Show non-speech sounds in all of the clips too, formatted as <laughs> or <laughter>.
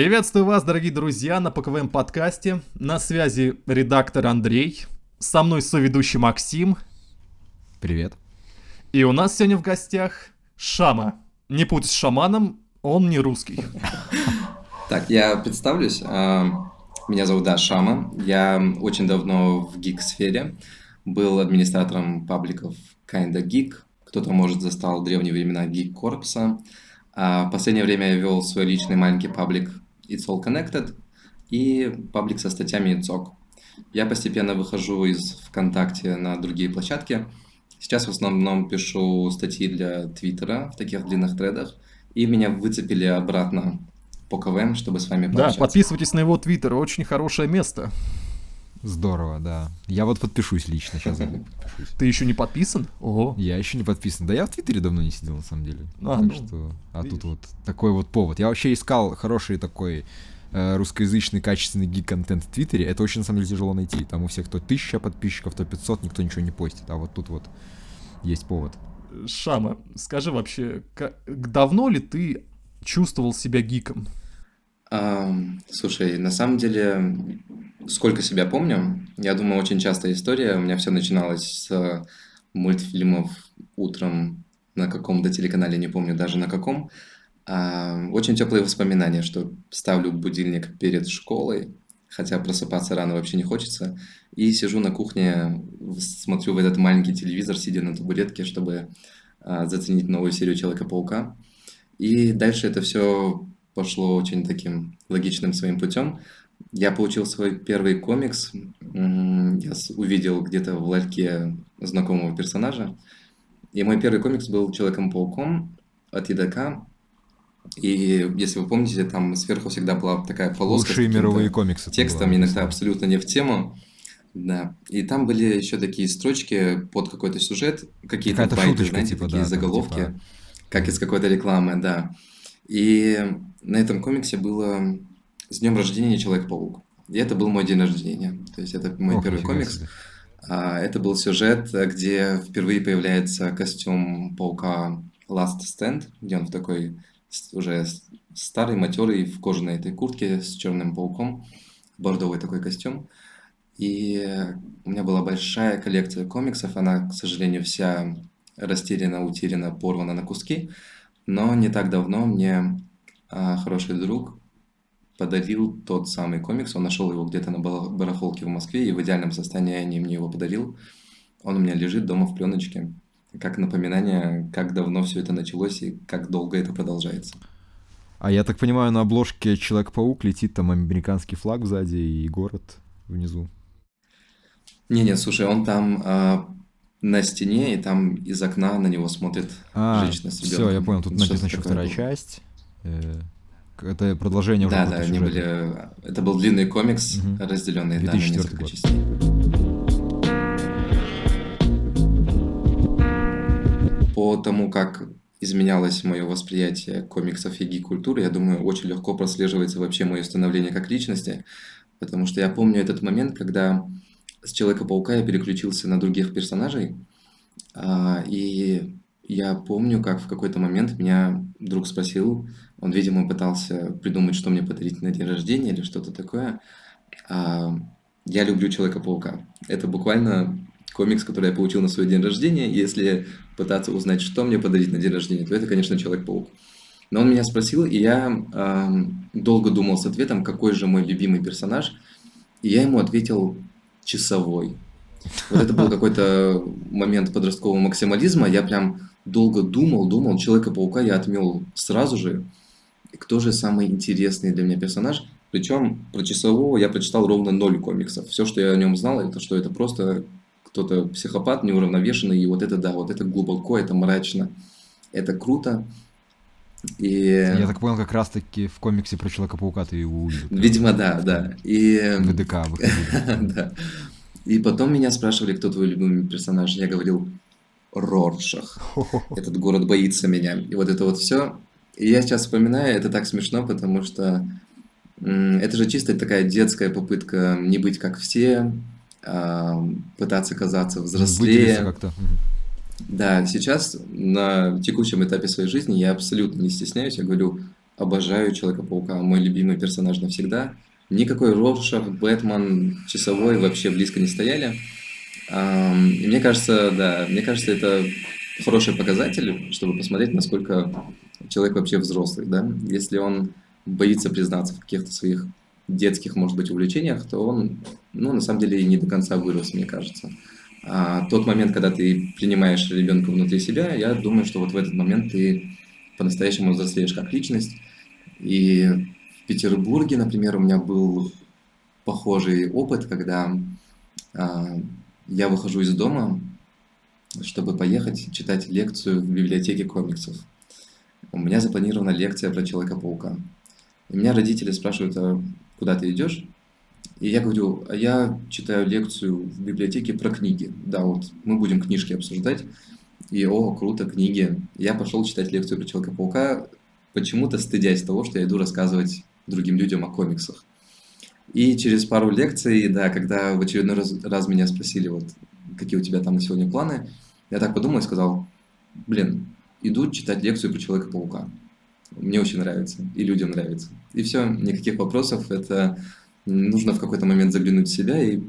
Приветствую вас, дорогие друзья, на ПКВМ подкасте. На связи редактор Андрей. Со мной соведущий Максим. Привет. И у нас сегодня в гостях Шама. Не путать с шаманом, он не русский. Так, я представлюсь. А, меня зовут да, Шама. Я очень давно в гик-сфере. Был администратором пабликов Kinda Geek. Кто-то, может, застал древние времена гик-корпуса. В последнее время я вел свой личный маленький паблик It's All Connected и паблик со статьями ИЦОК. Я постепенно выхожу из ВКонтакте на другие площадки. Сейчас в основном пишу статьи для Твиттера в таких длинных тредах, и меня выцепили обратно по КВМ, чтобы с вами пообщаться. Да, подписывайтесь на его Твиттер, очень хорошее место. Здорово, да. Я вот подпишусь лично, сейчас подпишусь. Ты еще не подписан? Ого. Я еще не подписан. Да я в Твиттере давно не сидел, на самом деле. А, так ну, что, а видишь. тут вот такой вот повод. Я вообще искал хороший такой э, русскоязычный качественный гик-контент в Твиттере. Это очень, на самом деле, тяжело найти. Там у всех то 1000 подписчиков, то 500, никто ничего не постит. А вот тут вот есть повод. Шама, скажи вообще, как, давно ли ты чувствовал себя гиком? Um, слушай, на самом деле сколько себя помню, я думаю, очень частая история. У меня все начиналось с мультфильмов утром на каком-то телеканале, не помню даже на каком. А, очень теплые воспоминания, что ставлю будильник перед школой, хотя просыпаться рано вообще не хочется, и сижу на кухне, смотрю в этот маленький телевизор, сидя на табуретке, чтобы а, заценить новую серию Человека-паука. И дальше это все пошло очень таким логичным своим путем. Я получил свой первый комикс. Я увидел где-то в ларьке знакомого персонажа. И мой первый комикс был Человеком-пауком от едока. И если вы помните, там сверху всегда была такая полоска. Лучшие мировые комиксы. Текстом, иногда абсолютно не в тему. Да. И там были еще такие строчки под какой-то сюжет, какие-то байты, знаете, типа, такие да, заголовки, типа... как из какой-то рекламы, да. И на этом комиксе было с днем рождения Человек-паук. И это был мой день рождения. То есть это мой Ох, первый комикс. А, это был сюжет, где впервые появляется костюм паука Last Stand, где он в такой уже старый, матерый, в кожаной этой куртке с черным пауком, бордовый такой костюм. И у меня была большая коллекция комиксов, она, к сожалению, вся растеряна, утеряна, порвана на куски. Но не так давно мне а, хороший друг подарил тот самый комикс. Он нашел его где-то на барахолке в Москве и в идеальном состоянии мне его подарил. Он у меня лежит дома в пленочке. Как напоминание, как давно все это началось и как долго это продолжается. А я так понимаю, на обложке Человек-паук летит там американский флаг сзади и город внизу. Не-не, слушай, он там а, на стене, и там из окна на него смотрит а, женщина с ребенком. Все, я понял, тут написано еще вторая было. часть. Э, это продолжение уже. Да, да, они были. Это был длинный комикс, угу. разделенный да, на несколько год. частей. По тому, как изменялось мое восприятие комиксов и гик-культуры, я думаю, очень легко прослеживается вообще мое становление как личности, потому что я помню этот момент, когда с Человека-паука я переключился на других персонажей, а, и я помню, как в какой-то момент меня друг спросил, он, видимо, пытался придумать, что мне подарить на день рождения или что-то такое. А, я люблю Человека-паука. Это буквально комикс, который я получил на свой день рождения. Если пытаться узнать, что мне подарить на день рождения, то это, конечно, Человек-паук. Но он меня спросил, и я э, долго думал с ответом, какой же мой любимый персонаж. И я ему ответил часовой. Вот это был какой-то момент подросткового максимализма. Я прям долго думал, думал, Человека-паука я отмел сразу же. Кто же самый интересный для меня персонаж? Причем про часового я прочитал ровно ноль комиксов. Все, что я о нем знал, это что это просто кто-то психопат, неуравновешенный, и вот это да, вот это глубоко, это мрачно, это круто. И... Я так понял, как раз-таки в комиксе про Человека-паука ты его увидел. Видимо, да, да. И... ВДК <laughs> Да. И потом меня спрашивали, кто твой любимый персонаж. Я говорил, Роршах. <laughs> Этот город боится меня. И вот это вот все. И я сейчас вспоминаю, это так смешно, потому что это же чисто такая детская попытка не быть как все, а, пытаться казаться взрослее. как-то. Да, сейчас на текущем этапе своей жизни я абсолютно не стесняюсь. Я говорю, обожаю Человека-паука, мой любимый персонаж навсегда. Никакой Роршах, Бэтмен, Часовой вообще близко не стояли. И мне кажется, да, мне кажется, это хороший показатель, чтобы посмотреть, насколько человек вообще взрослый, да. Если он боится признаться в каких-то своих детских, может быть, увлечениях, то он, ну, на самом деле, не до конца вырос, мне кажется. А тот момент, когда ты принимаешь ребенка внутри себя, я думаю, что вот в этот момент ты по-настоящему взрослеешь как личность. И в Петербурге, например, у меня был похожий опыт, когда а, я выхожу из дома, чтобы поехать читать лекцию в библиотеке комиксов. У меня запланирована лекция про Человека-паука. И меня родители спрашивают, а куда ты идешь? И я говорю, а я читаю лекцию в библиотеке про книги. Да, вот мы будем книжки обсуждать. И, о, круто, книги. Я пошел читать лекцию про Человека-паука, почему-то стыдясь того, что я иду рассказывать другим людям о комиксах. И через пару лекций, да, когда в очередной раз, раз меня спросили, вот, какие у тебя там на сегодня планы, я так подумал и сказал, блин, иду читать лекцию про Человека-паука. Мне очень нравится, и людям нравится. И все, никаких вопросов, это нужно в какой-то момент заглянуть в себя и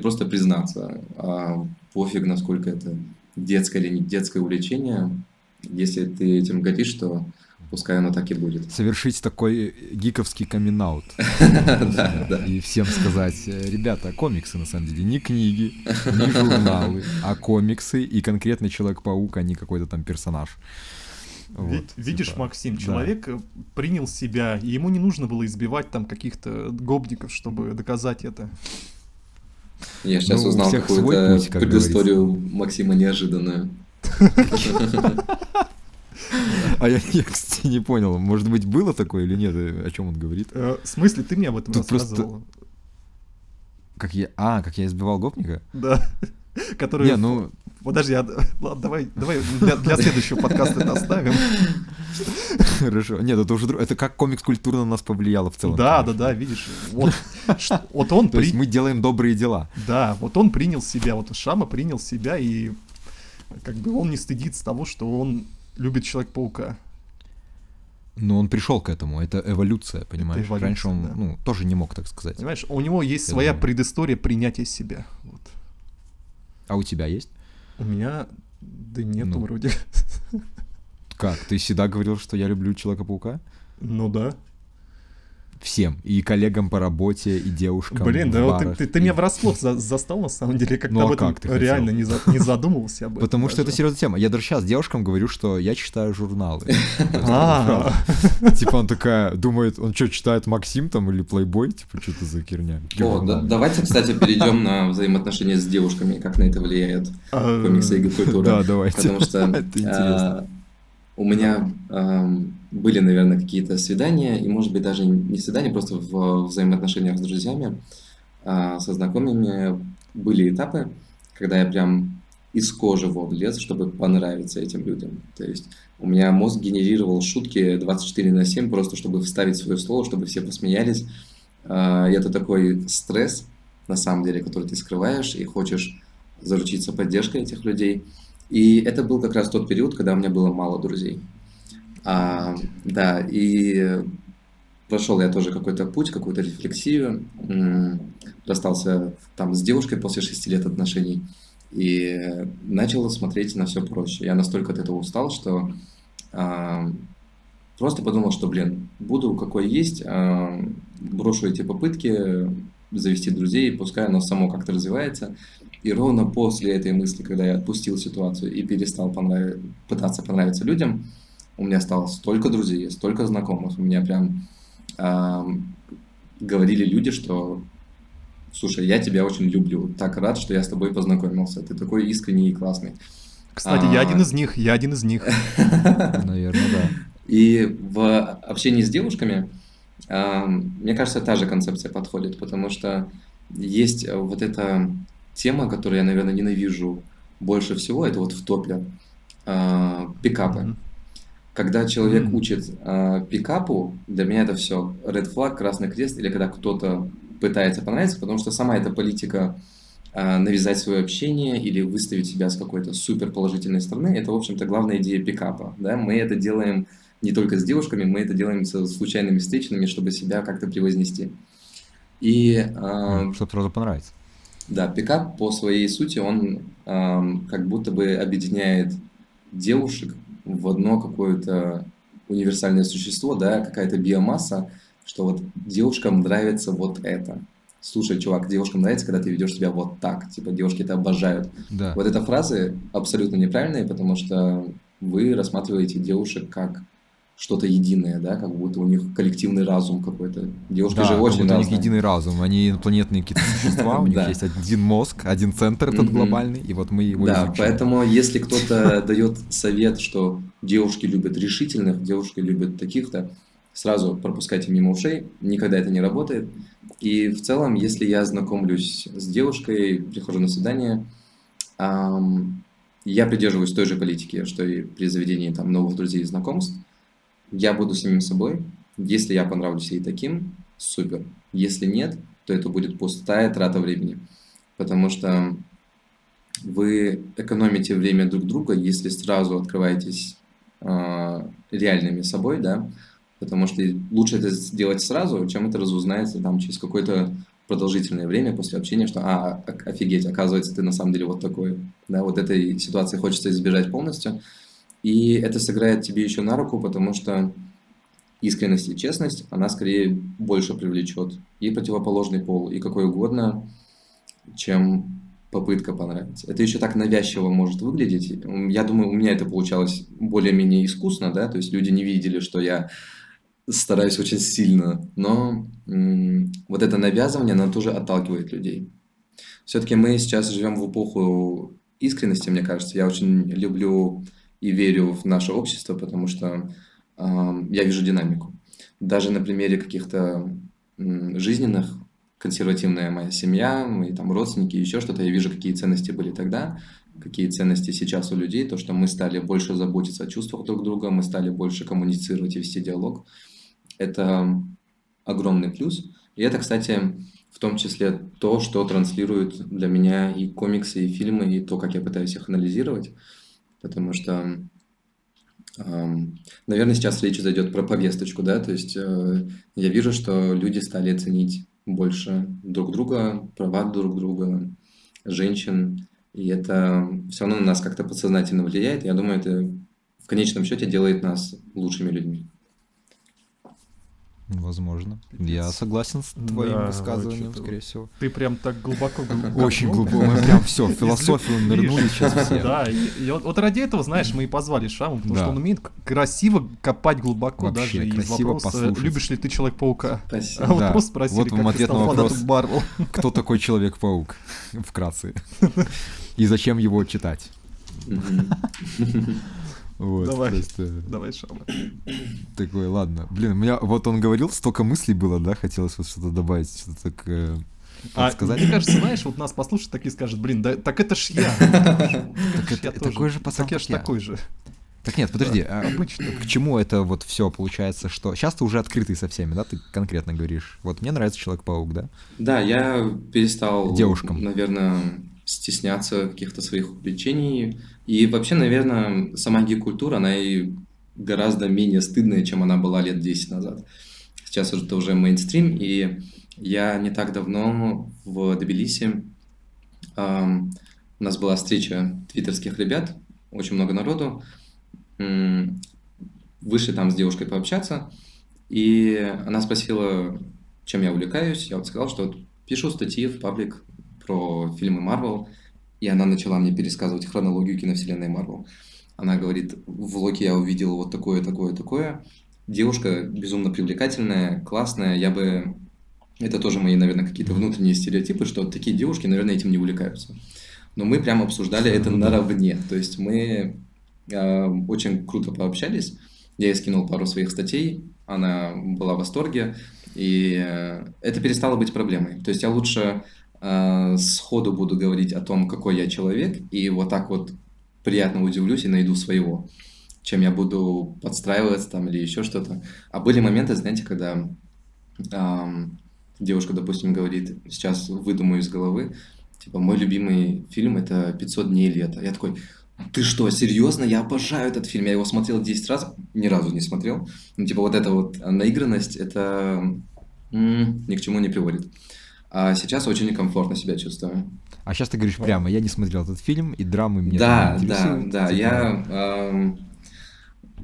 просто признаться, а пофиг, насколько это детское или не детское увлечение, если ты этим горишь, то пускай оно так и будет. Совершить такой гиковский камин <laughs> И всем сказать, ребята, комиксы на самом деле не книги, не журналы, а комиксы, и конкретный Человек-паук, а не какой-то там персонаж. Вот, Видишь, типа, Максим, человек да. принял себя, и ему не нужно было избивать там каких-то гопников, чтобы доказать это. Я сейчас ну, узнал какую-то как предысторию говорится. Максима неожиданную. <laughs> А я, я, кстати, не понял, может быть, было такое или нет, о чем он говорит? Э, в смысле, ты мне об этом Тут рассказывал? Просто... Как я... А, как я избивал гопника? Да. <laughs> Который... Не, ну... Подожди, я... ладно, давай, давай для, для следующего подкаста это оставим. Хорошо. Нет, это уже это как комикс культурно на нас повлияло в целом. Да, да, да, видишь. Вот, вот он... То есть мы делаем добрые дела. Да, вот он принял себя, вот Шама принял себя, и как бы он не стыдится того, что он любит Человек-паука. Но он пришел к этому, это эволюция, понимаешь? Это эволюция, Раньше он, да. ну, тоже не мог так сказать. Понимаешь, у него есть Я своя думаю. предыстория принятия себя. Вот. А у тебя есть? У меня, да нету ну. вроде. <laughs> Как? Ты всегда говорил, что я люблю Человека-паука? Ну да всем, и коллегам по работе, и девушкам. Блин, да вот ты, ты, ты меня врасплох за, застал, на самом деле, как-то ну, об а этом как ты реально не, за, не задумывался об этом. Потому что это серьезная тема. Я даже сейчас девушкам говорю, что я читаю журналы. <laughs> А. Типа он такая, думает, он что, читает Максим там или Playboy? Типа, что-то за херня. Давайте, кстати, перейдем на взаимоотношения с девушками, как на это влияет а, комиксы и культура. Да, давайте. Потому что <laughs> а, у меня были, наверное, какие-то свидания, и, может быть, даже не свидания, просто в взаимоотношениях с друзьями, а, со знакомыми были этапы, когда я прям из кожи вон лез, чтобы понравиться этим людям. То есть у меня мозг генерировал шутки 24 на 7, просто чтобы вставить свое слово, чтобы все посмеялись. А, и это такой стресс, на самом деле, который ты скрываешь и хочешь заручиться поддержкой этих людей. И это был как раз тот период, когда у меня было мало друзей. А, да, и прошел я тоже какой-то путь, какую-то рефлексию, расстался там с девушкой после шести лет отношений и начал смотреть на все проще. Я настолько от этого устал, что а, просто подумал, что, блин, буду какой есть, а, брошу эти попытки завести друзей, пускай оно само как-то развивается. И ровно после этой мысли, когда я отпустил ситуацию и перестал понрав... пытаться понравиться людям, у меня стало столько друзей, столько знакомых. У меня прям э, говорили люди, что слушай, я тебя очень люблю, так рад, что я с тобой познакомился. Ты такой искренний и классный. Кстати, а... я один из них, я один из них. <laughs> Наверное, да. И в общении с девушками, мне кажется, та же концепция подходит, потому что есть вот эта тема, которую я, наверное, ненавижу больше всего, это вот в топе пикапы. Когда человек mm-hmm. учит э, пикапу, для меня это все red flag, красный крест, или когда кто-то пытается понравиться, потому что сама эта политика э, навязать свое общение или выставить себя с какой-то супер положительной стороны, это, в общем-то, главная идея пикапа. Да? Мы это делаем не только с девушками, мы это делаем с случайными встречами, чтобы себя как-то превознести. И... Э, чтобы сразу понравится. Да, пикап по своей сути, он э, как будто бы объединяет девушек в одно какое-то универсальное существо, да, какая-то биомасса, что вот девушкам нравится вот это. Слушай, чувак, девушкам нравится, когда ты ведешь себя вот так. Типа, девушки это обожают. Да. Вот эта фразы абсолютно неправильные, потому что вы рассматриваете девушек как что-то единое, да, как будто у них коллективный разум какой-то. Девушки да, же очень разные. у них единый разум, они инопланетные какие-то <laughs> существа, у них есть один мозг, один центр этот глобальный, и вот мы его Да, поэтому если <laughs> кто-то дает совет, что девушки любят решительных, девушки любят таких-то, сразу пропускайте мимо ушей, никогда это не работает. И в целом, если я знакомлюсь с девушкой, прихожу на свидание, я придерживаюсь той же политики, что и при заведении там новых друзей и знакомств – я буду самим собой. Если я понравлюсь ей таким, супер. Если нет, то это будет пустая трата времени. Потому что вы экономите время друг друга, если сразу открываетесь э, реальными собой, да, потому что лучше это сделать сразу, чем это разузнается там через какое-то продолжительное время после общения, что а, офигеть, оказывается, ты на самом деле вот такой. Да, вот этой ситуации хочется избежать полностью. И это сыграет тебе еще на руку, потому что искренность и честность, она скорее больше привлечет и противоположный пол, и какой угодно, чем попытка понравиться. Это еще так навязчиво может выглядеть. Я думаю, у меня это получалось более-менее искусно, да, то есть люди не видели, что я стараюсь очень сильно, но м- вот это навязывание, оно тоже отталкивает людей. Все-таки мы сейчас живем в эпоху искренности, мне кажется. Я очень люблю и верю в наше общество, потому что э, я вижу динамику. Даже на примере каких-то жизненных, консервативная моя семья, мои там родственники, еще что-то, я вижу, какие ценности были тогда, какие ценности сейчас у людей, то, что мы стали больше заботиться о чувствах друг друга, мы стали больше коммуницировать и вести диалог. Это огромный плюс. И это, кстати, в том числе то, что транслируют для меня и комиксы, и фильмы, и то, как я пытаюсь их анализировать потому что, наверное, сейчас речь зайдет про повесточку, да, то есть э, я вижу, что люди стали ценить больше друг друга, права друг друга, женщин, и это все равно на нас как-то подсознательно влияет. Я думаю, это в конечном счете делает нас лучшими людьми. Возможно. Пипец. Я согласен с твоим да, высказыванием, скорее всего. Ты прям так глубоко... Очень глубоко. Мы прям все, в философию нырнули сейчас все. Да, и вот ради этого, знаешь, мы и позвали Шаму, потому что он умеет красиво копать глубоко даже из вопроса, любишь ли ты Человек-паука? Спасибо. А вот просто спросили, вот вам ответ на вопрос, кто такой Человек-паук, вкратце. И зачем его читать? Вот, давай, просто... давай, Шама. Такой, ладно. Блин, у меня вот он говорил, столько мыслей было, да, хотелось вот что-то добавить, что-то так э, а, сказать. Мне кажется, знаешь, вот нас послушают такие скажут, блин, да так это ж я. <laughs> Так это такой же пацан, Так я ж такой же. Так нет, подожди, а обычно к чему это вот все получается, что сейчас ты уже открытый со всеми, да, ты конкретно говоришь. Вот мне нравится Человек-паук, да? Да, я перестал, девушкам, наверное, стесняться каких-то своих увлечений. И вообще, наверное, сама гик-культура, она и гораздо менее стыдная, чем она была лет 10 назад. Сейчас это уже мейнстрим, и я не так давно в Тбилиси, эм, у нас была встреча твиттерских ребят, очень много народу, вышли там с девушкой пообщаться, и она спросила, чем я увлекаюсь, я вот сказал, что пишу статьи в паблик про фильмы Марвел, и она начала мне пересказывать хронологию киновселенной Марвел. Она говорит, в Локи я увидел вот такое, такое, такое. Девушка безумно привлекательная, классная, я бы... Это тоже мои, наверное, какие-то внутренние стереотипы, что такие девушки, наверное, этим не увлекаются. Но мы прямо обсуждали это наравне. То есть мы э, очень круто пообщались. Я ей скинул пару своих статей, она была в восторге, и э, это перестало быть проблемой. То есть я лучше э, сходу буду говорить о том, какой я человек, и вот так вот приятно удивлюсь и найду своего, чем я буду подстраиваться там или еще что-то. А были моменты, знаете, когда э, девушка, допустим, говорит, сейчас выдумаю из головы, типа, мой любимый фильм это «500 дней лета». Я такой, Ты что, серьезно? Я обожаю этот фильм. Я его смотрел 10 раз, ни разу не смотрел. Ну, типа, вот эта вот наигранность, это м- ни к чему не приводит. А сейчас очень некомфортно себя чувствую. А сейчас ты говоришь прямо, я не смотрел этот фильм, и драмы мне Да, да, да. Я эм,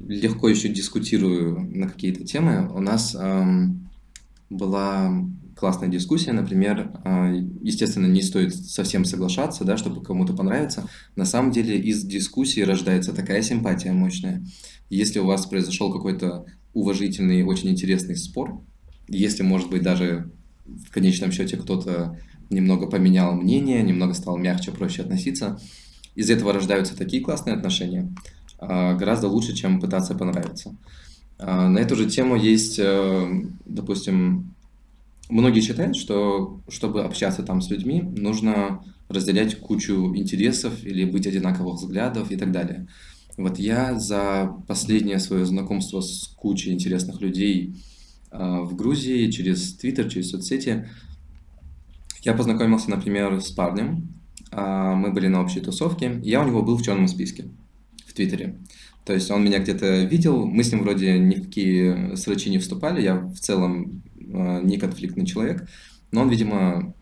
легко еще дискутирую на какие-то темы. У нас эм, была классная дискуссия, например, э, естественно, не стоит совсем соглашаться, да, чтобы кому-то понравиться. На самом деле из дискуссии рождается такая симпатия мощная. Если у вас произошел какой-то уважительный, очень интересный спор, если, может быть, даже в конечном счете кто-то немного поменял мнение, немного стал мягче, проще относиться, из этого рождаются такие классные отношения, э, гораздо лучше, чем пытаться понравиться. Э, на эту же тему есть, допустим, многие считают, что чтобы общаться там с людьми, нужно разделять кучу интересов или быть одинаковых взглядов и так далее. Вот я за последнее свое знакомство с кучей интересных людей э, в Грузии через Твиттер, через соцсети, я познакомился, например, с парнем. Э, мы были на общей тусовке. Я у него был в черном списке в Твиттере. То есть он меня где-то видел, мы с ним вроде ни в срачи не вступали, я в целом э, не конфликтный человек, но он, видимо, э,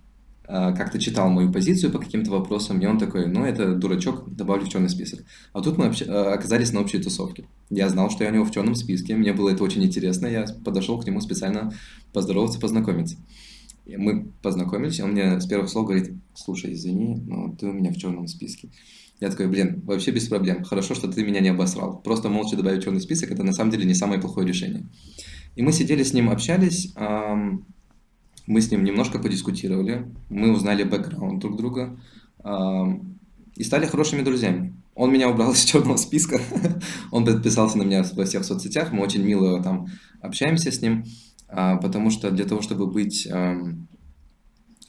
как-то читал мою позицию по каким-то вопросам, и он такой, ну, это дурачок, добавлю в черный список. А тут мы общ... Э, оказались на общей тусовке. Я знал, что я у него в черном списке, мне было это очень интересно, я подошел к нему специально поздороваться, познакомиться. И мы познакомились, он мне с первых слов говорит, слушай, извини, но ты у меня в черном списке. Я такой, блин, вообще без проблем. Хорошо, что ты меня не обосрал. Просто молча добавить черный список, это на самом деле не самое плохое решение. И мы сидели с ним, общались, мы с ним немножко подискутировали, мы узнали бэкграунд друг друга и стали хорошими друзьями. Он меня убрал <laughs> из черного списка, <laughs> он подписался на меня во всех соцсетях, мы очень мило там общаемся с ним, а, потому что для того, чтобы быть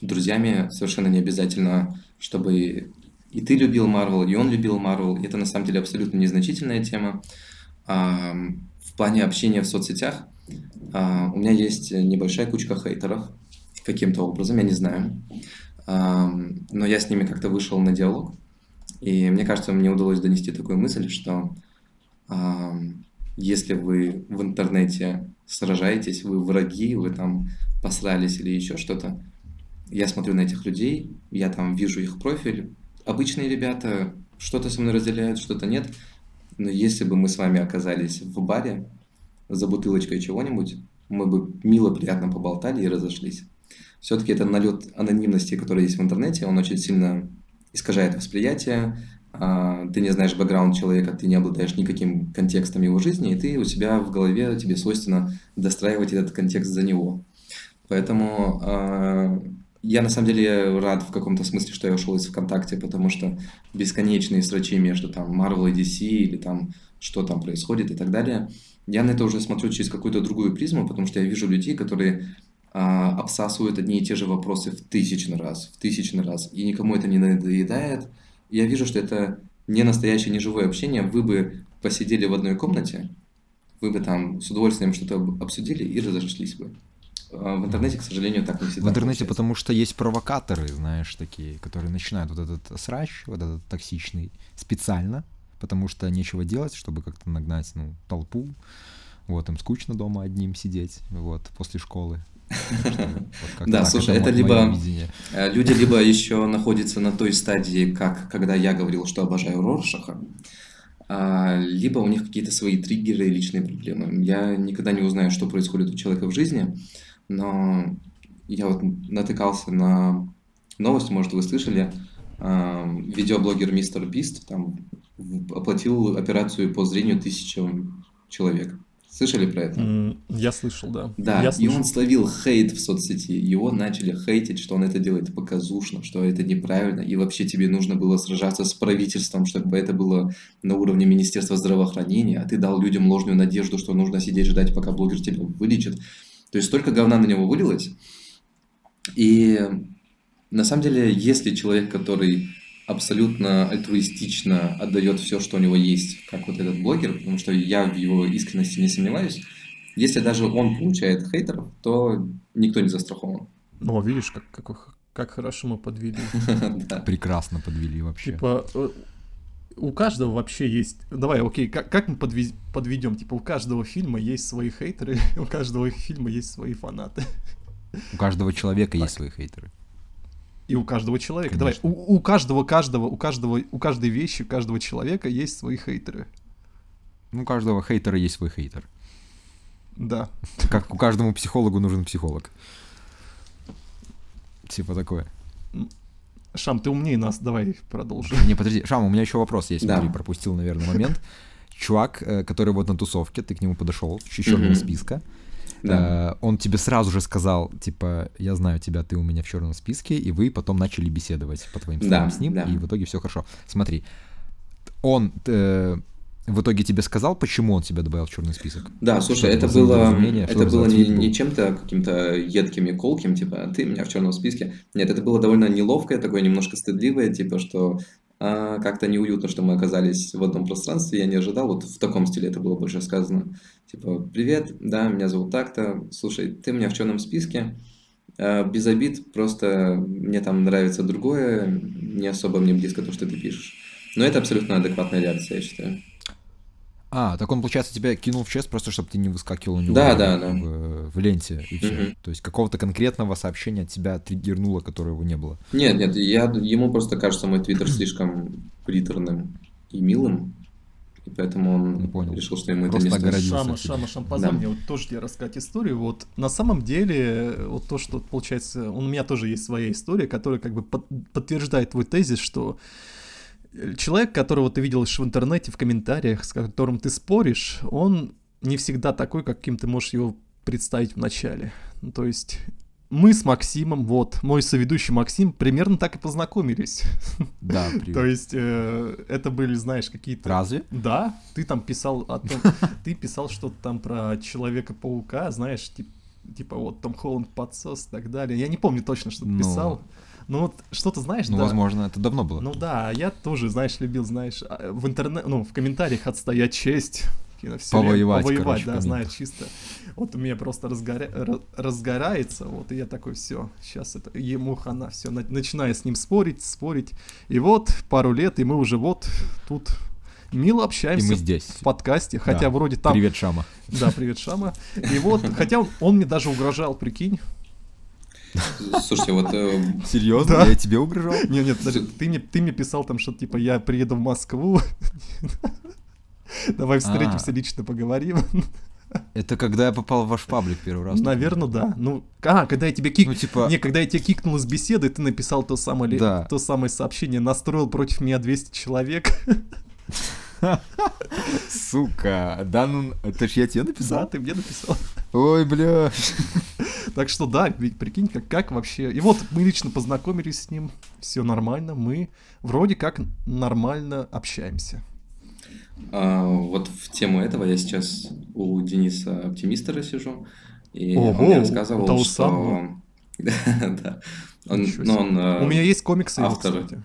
друзьями, совершенно не обязательно, чтобы и ты любил Марвел, и он любил Марвел. Это на самом деле абсолютно незначительная тема. В плане общения в соцсетях а, у меня есть небольшая кучка хейтеров каким-то образом, я не знаю. Но я с ними как-то вышел на диалог. И мне кажется, мне удалось донести такую мысль, что если вы в интернете сражаетесь, вы враги, вы там посрались или еще что-то, я смотрю на этих людей, я там вижу их профиль, обычные ребята что-то со мной разделяют, что-то нет. Но если бы мы с вами оказались в баре за бутылочкой чего-нибудь, мы бы мило, приятно поболтали и разошлись. Все-таки это налет анонимности, который есть в интернете, он очень сильно искажает восприятие. А, ты не знаешь бэкграунд человека, ты не обладаешь никаким контекстом его жизни, и ты у себя в голове, тебе свойственно достраивать этот контекст за него. Поэтому а, я на самом деле рад в каком-то смысле, что я ушел из ВКонтакте, потому что бесконечные срачи между там Marvel и DC или там что там происходит и так далее. Я на это уже смотрю через какую-то другую призму, потому что я вижу людей, которые а, обсасывают одни и те же вопросы в тысячный раз, в тысячный раз, и никому это не надоедает. Я вижу, что это не настоящее, не живое общение. Вы бы посидели в одной комнате, вы бы там с удовольствием что-то обсудили и разошлись бы. А, в интернете, к сожалению, так не всегда. В интернете, получается. потому что есть провокаторы, знаешь, такие, которые начинают вот этот срач, вот этот токсичный, специально, потому что нечего делать, чтобы как-то нагнать, ну, толпу. Вот, им скучно дома одним сидеть, вот, после школы. Да, слушай, это либо э, люди либо еще находятся на той стадии, как когда я говорил, что обожаю Роршаха, а, либо у них какие-то свои триггеры и личные проблемы. Я никогда не узнаю, что происходит у человека в жизни, но я вот натыкался на новость, может, вы слышали, видеоблогер Мистер Бист там оплатил операцию по зрению тысячам человек. Слышали про это? я слышал, да. Да, я и он словил хейт в соцсети. Его начали хейтить, что он это делает показушно, что это неправильно. И вообще тебе нужно было сражаться с правительством, чтобы это было на уровне Министерства здравоохранения. А ты дал людям ложную надежду, что нужно сидеть ждать, пока блогер тебя вылечит. То есть столько говна на него вылилось. И на самом деле, если человек, который абсолютно альтруистично отдает все, что у него есть, как вот этот блогер, потому что я в его искренности не сомневаюсь, если даже он получает хейтеров, то никто не застрахован. О, видишь, как, как, как хорошо мы подвели. <laughs> Прекрасно подвели вообще. Типа, э, у каждого вообще есть... Давай, окей, как, как мы подвез... подведем? Типа, у каждого фильма есть свои хейтеры, <laughs> у каждого фильма есть свои фанаты. У каждого человека так. есть свои хейтеры. И у каждого человека. Конечно. Давай, у, у каждого, каждого, у каждого, у каждой вещи, у каждого человека есть свои хейтеры. Ну, у каждого хейтера есть свой хейтер. Да. <laughs> Как у каждому психологу нужен психолог. Типа такое. Шам, ты умнее нас, давай продолжим. Не, подожди, Шам, у меня еще вопрос есть, да. смотри, пропустил, наверное, момент. Чувак, э, который вот на тусовке, ты к нему подошел, с черного списка, да. Э, он тебе сразу же сказал, типа, я знаю тебя, ты у меня в черном списке, и вы потом начали беседовать по твоим словам да, с ним, да. и в итоге все хорошо. Смотри, он э, в итоге тебе сказал, почему он тебя добавил в черный список? Да, слушай, это было, это было не, не чем-то каким-то едким и колким, типа, ты меня в черном списке. Нет, это было довольно неловкое, такое немножко стыдливое, типа, что а, как-то неуютно, что мы оказались в одном пространстве, я не ожидал, вот в таком стиле это было больше сказано. Типа, привет, да, меня зовут так-то, слушай, ты меня в черном списке, а, без обид, просто мне там нравится другое, не особо мне близко то, что ты пишешь. Но это абсолютно адекватная реакция, я считаю. А, так он, получается, тебя кинул в чест просто, чтобы ты не выскакивал у него да, да, да. В, в ленте и все. Угу. То есть какого-то конкретного сообщения от тебя триггернуло, которого не было. Нет, нет, я, ему просто кажется мой твиттер слишком приторным и милым. И поэтому он не понял. решил, что ему Просто это не стоит. Шама, Шама, позволь да. мне вот тоже тебе рассказать историю. Вот на самом деле, вот то, что получается, у меня тоже есть своя история, которая как бы под, подтверждает твой тезис, что человек, которого ты видел в интернете, в комментариях, с которым ты споришь, он не всегда такой, каким ты можешь его представить в начале. Ну, то есть мы с Максимом, вот, мой соведущий Максим, примерно так и познакомились. Да, <laughs> привет. То есть э, это были, знаешь, какие-то... Разве? Да, ты там писал о том, <laughs> ты писал что-то там про Человека-паука, знаешь, типа, типа вот Том Холланд подсос и так далее. Я не помню точно, что ты ну, писал. Ну вот что-то знаешь, ну, да. возможно, это давно было. Ну да, я тоже, знаешь, любил, знаешь, а, в интернет, ну, в комментариях отстоять честь. Повоевать, повоевать, короче, да, знаешь, чисто. Вот у меня просто разгоря... разгорается, вот, и я такой, все, сейчас это, ему хана, все, начинаю с ним спорить, спорить, и вот пару лет, и мы уже вот тут мило общаемся. И мы здесь. В подкасте, хотя да. вроде там... Привет, Шама. Да, привет, Шама. И вот, хотя он, он мне даже угрожал, прикинь, Слушайте, вот... Э, Серьезно? Да. Я тебе угрожал? <laughs> Нет, нет, подожди, ты мне, ты мне писал там, что типа я приеду в Москву, <laughs> давай встретимся, а. лично поговорим. <laughs> Это когда я попал в ваш паблик первый раз? Наверное, да. Ну, а, когда я тебя кик... Ну, типа... Не, когда я тебя кикнул из беседы, ты написал то самое, да. то самое сообщение, настроил против меня 200 человек. Сука, да ну, это ж я тебе написал? Да, ты мне написал. Ой, бля. Так что да, ведь прикинь, как, как вообще... И вот мы лично познакомились с ним, все нормально, мы вроде как нормально общаемся. А, вот в тему этого я сейчас у Дениса Оптимистера сижу, и Ого, он мне рассказывал, это что... <laughs> да, он, ну, он, У меня есть комиксы автор. Его, кстати.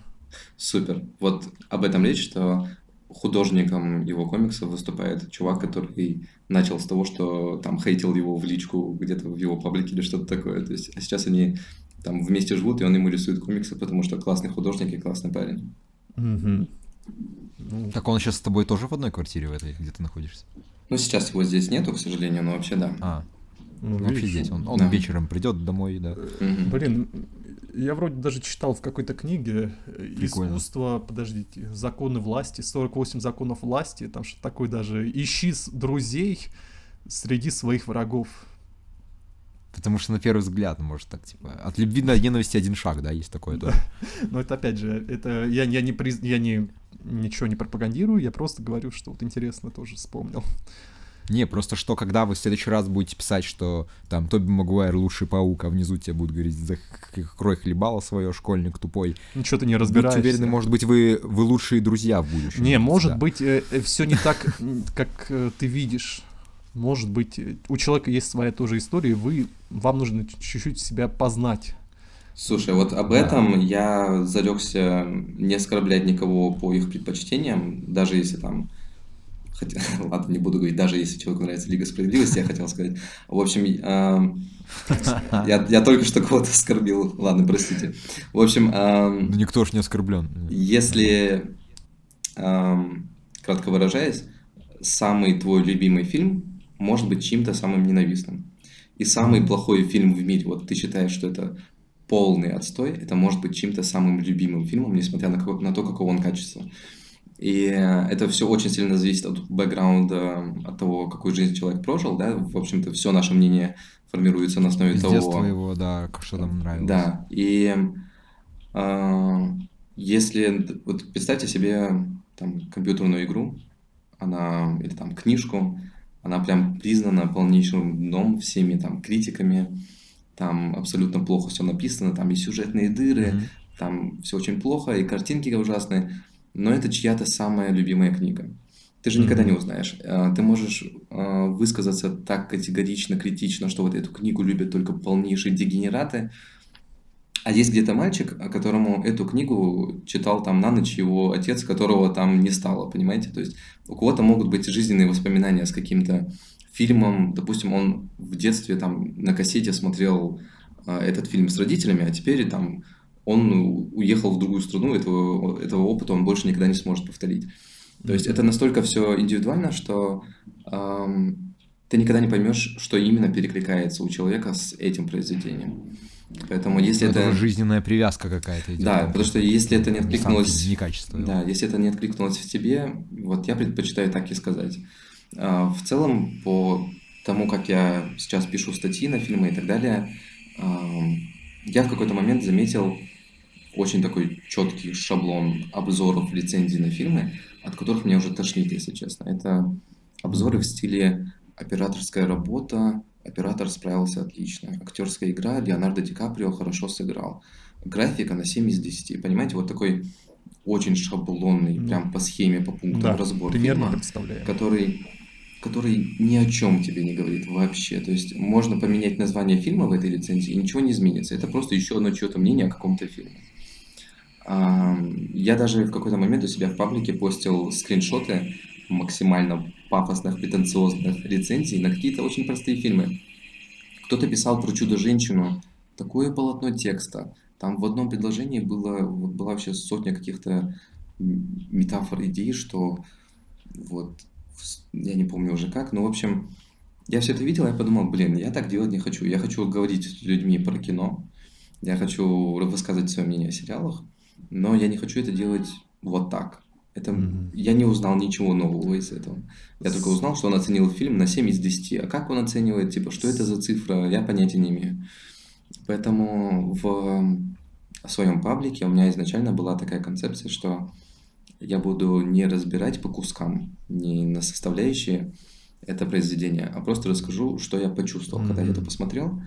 Супер. Вот об этом речь, что художником его комиксов выступает чувак, который начал с того, что там хейтил его в личку где-то в его паблике или что-то такое. То есть, а сейчас они там вместе живут, и он ему рисует комиксы, потому что классный художник и классный парень. Угу. Так он сейчас с тобой тоже в одной квартире в этой, где ты находишься? Ну, сейчас его здесь нету, к сожалению, но вообще да. А, ну, вообще здесь. Он, он да. вечером придет домой, да. Блин, я вроде даже читал в какой-то книге э, Прикольно. искусство, подождите, законы власти, 48 законов власти, там что такое даже, ищи друзей среди своих врагов. Потому что на первый взгляд, может так, типа, от любви до ненависти один шаг, да, есть такое, да. <laughs> Но это опять же, это я, я не приз, я не ничего не пропагандирую, я просто говорю, что вот интересно тоже вспомнил. Не, просто что, когда вы в следующий раз будете писать, что там Тоби Магуайр лучший паук, а внизу тебе будут говорить, закрой хлебало свое, школьник тупой. Ничего ты не разбираешься. Будьте уверены, может быть, вы, вы лучшие друзья в будущем. Не, может да. быть, э, э все не так, <laughs> как э, ты видишь. Может быть, э, у человека есть своя тоже история, вы, вам нужно чуть-чуть себя познать. Слушай, вот об этом я зарекся не оскорблять никого по их предпочтениям, даже если там хотя, <laughs> ладно, не буду говорить, даже если человеку нравится Лига Справедливости, я хотел сказать. В общем, <laughs> я, я только что кого-то оскорбил, ладно, простите. В общем... Э, никто ж не оскорблен. Если кратко выражаясь, самый твой любимый фильм может быть чем-то самым ненавистным. И самый плохой фильм в мире, вот ты считаешь, что это полный отстой, это может быть чем-то самым любимым фильмом, несмотря на, на то, какого он качества. И это все очень сильно зависит от бэкграунда, от того, какую жизнь человек прожил, да, в общем-то, все наше мнение формируется на основе Из того... детства его, да, что там нравилось. Да, и э, если, вот представьте себе там компьютерную игру, она, или там книжку, она прям признана полнейшим дном всеми там критиками, там абсолютно плохо все написано, там и сюжетные дыры, mm-hmm. там все очень плохо, и картинки ужасные, но это чья-то самая любимая книга. Ты же никогда не узнаешь. А, ты можешь а, высказаться так категорично, критично, что вот эту книгу любят только полнейшие дегенераты, а есть где-то мальчик, которому эту книгу читал там на ночь его отец, которого там не стало, понимаете? То есть у кого-то могут быть жизненные воспоминания с каким-то фильмом, допустим, он в детстве там на кассете смотрел э, этот фильм с родителями, а теперь там он уехал в другую страну, этого, этого опыта он больше никогда не сможет повторить. То есть это настолько все индивидуально, что эм, ты никогда не поймешь, что именно перекликается у человека с этим произведением. Поэтому если это... это жизненная привязка какая-то идет. Да, потому что если это не откликнулось... Не качество. Да, если это не откликнулось в тебе, вот я предпочитаю так и сказать. А, в целом, по тому, как я сейчас пишу статьи на фильмы и так далее, я в какой-то момент заметил очень такой четкий шаблон обзоров, рецензий на фильмы, от которых мне уже тошнит, если честно. Это обзоры в стиле операторская работа, Оператор справился отлично. Актерская игра, Леонардо Ди Каприо хорошо сыграл. Графика на 7 из 10. Понимаете, вот такой очень шаблонный, mm. прям по схеме, по пунктам да, разбор примерно фильма, который, который ни о чем тебе не говорит вообще. То есть можно поменять название фильма в этой лицензии, и ничего не изменится. Это просто еще одно чье-то мнение о каком-то фильме. Я даже в какой-то момент у себя в паблике постил скриншоты максимально пафосных, претенциозных рецензий на какие-то очень простые фильмы. Кто-то писал про «Чудо-женщину», такое полотно текста. Там в одном предложении было, вот была вообще сотня каких-то метафор, идей, что вот, я не помню уже как, но, в общем, я все это видел, я подумал, блин, я так делать не хочу. Я хочу говорить с людьми про кино, я хочу высказывать свое мнение о сериалах, но я не хочу это делать вот так. Это mm-hmm. я не узнал ничего нового из этого. Я только узнал, что он оценил фильм на 7 из 10. А как он оценивает, типа, что это за цифра, я понятия не имею. Поэтому в своем паблике у меня изначально была такая концепция, что я буду не разбирать по кускам, не на составляющие это произведение, а просто расскажу, что я почувствовал, mm-hmm. когда я это посмотрел,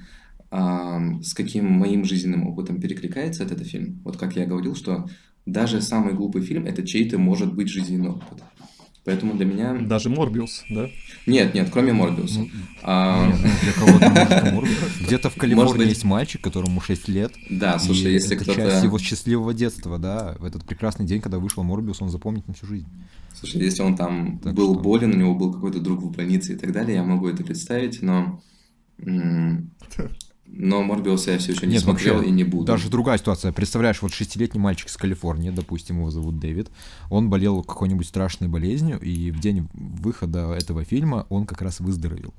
с каким моим жизненным опытом перекликается этот фильм. Вот как я говорил, что даже самый глупый фильм это чей-то может быть жизненный опыт. Поэтому для меня... Даже Морбиус, да? Нет, нет, кроме Морбиуса. Ну, а... Ну, <laughs> Где-то в Калифорнии есть мальчик, которому 6 лет. Да, слушай, если кто-то... часть его счастливого детства, да. В этот прекрасный день, когда вышел Морбиус, он запомнит на всю жизнь. Слушай, если он там был болен, у него был какой-то друг в больнице и так далее, я могу это представить, но <laughs> но Морбиуса я все еще не Нет, смотрел вообще, и не буду. Даже другая ситуация. Представляешь, вот шестилетний мальчик из Калифорнии, допустим, его зовут Дэвид, он болел какой-нибудь страшной болезнью, и в день выхода этого фильма он как раз выздоровел.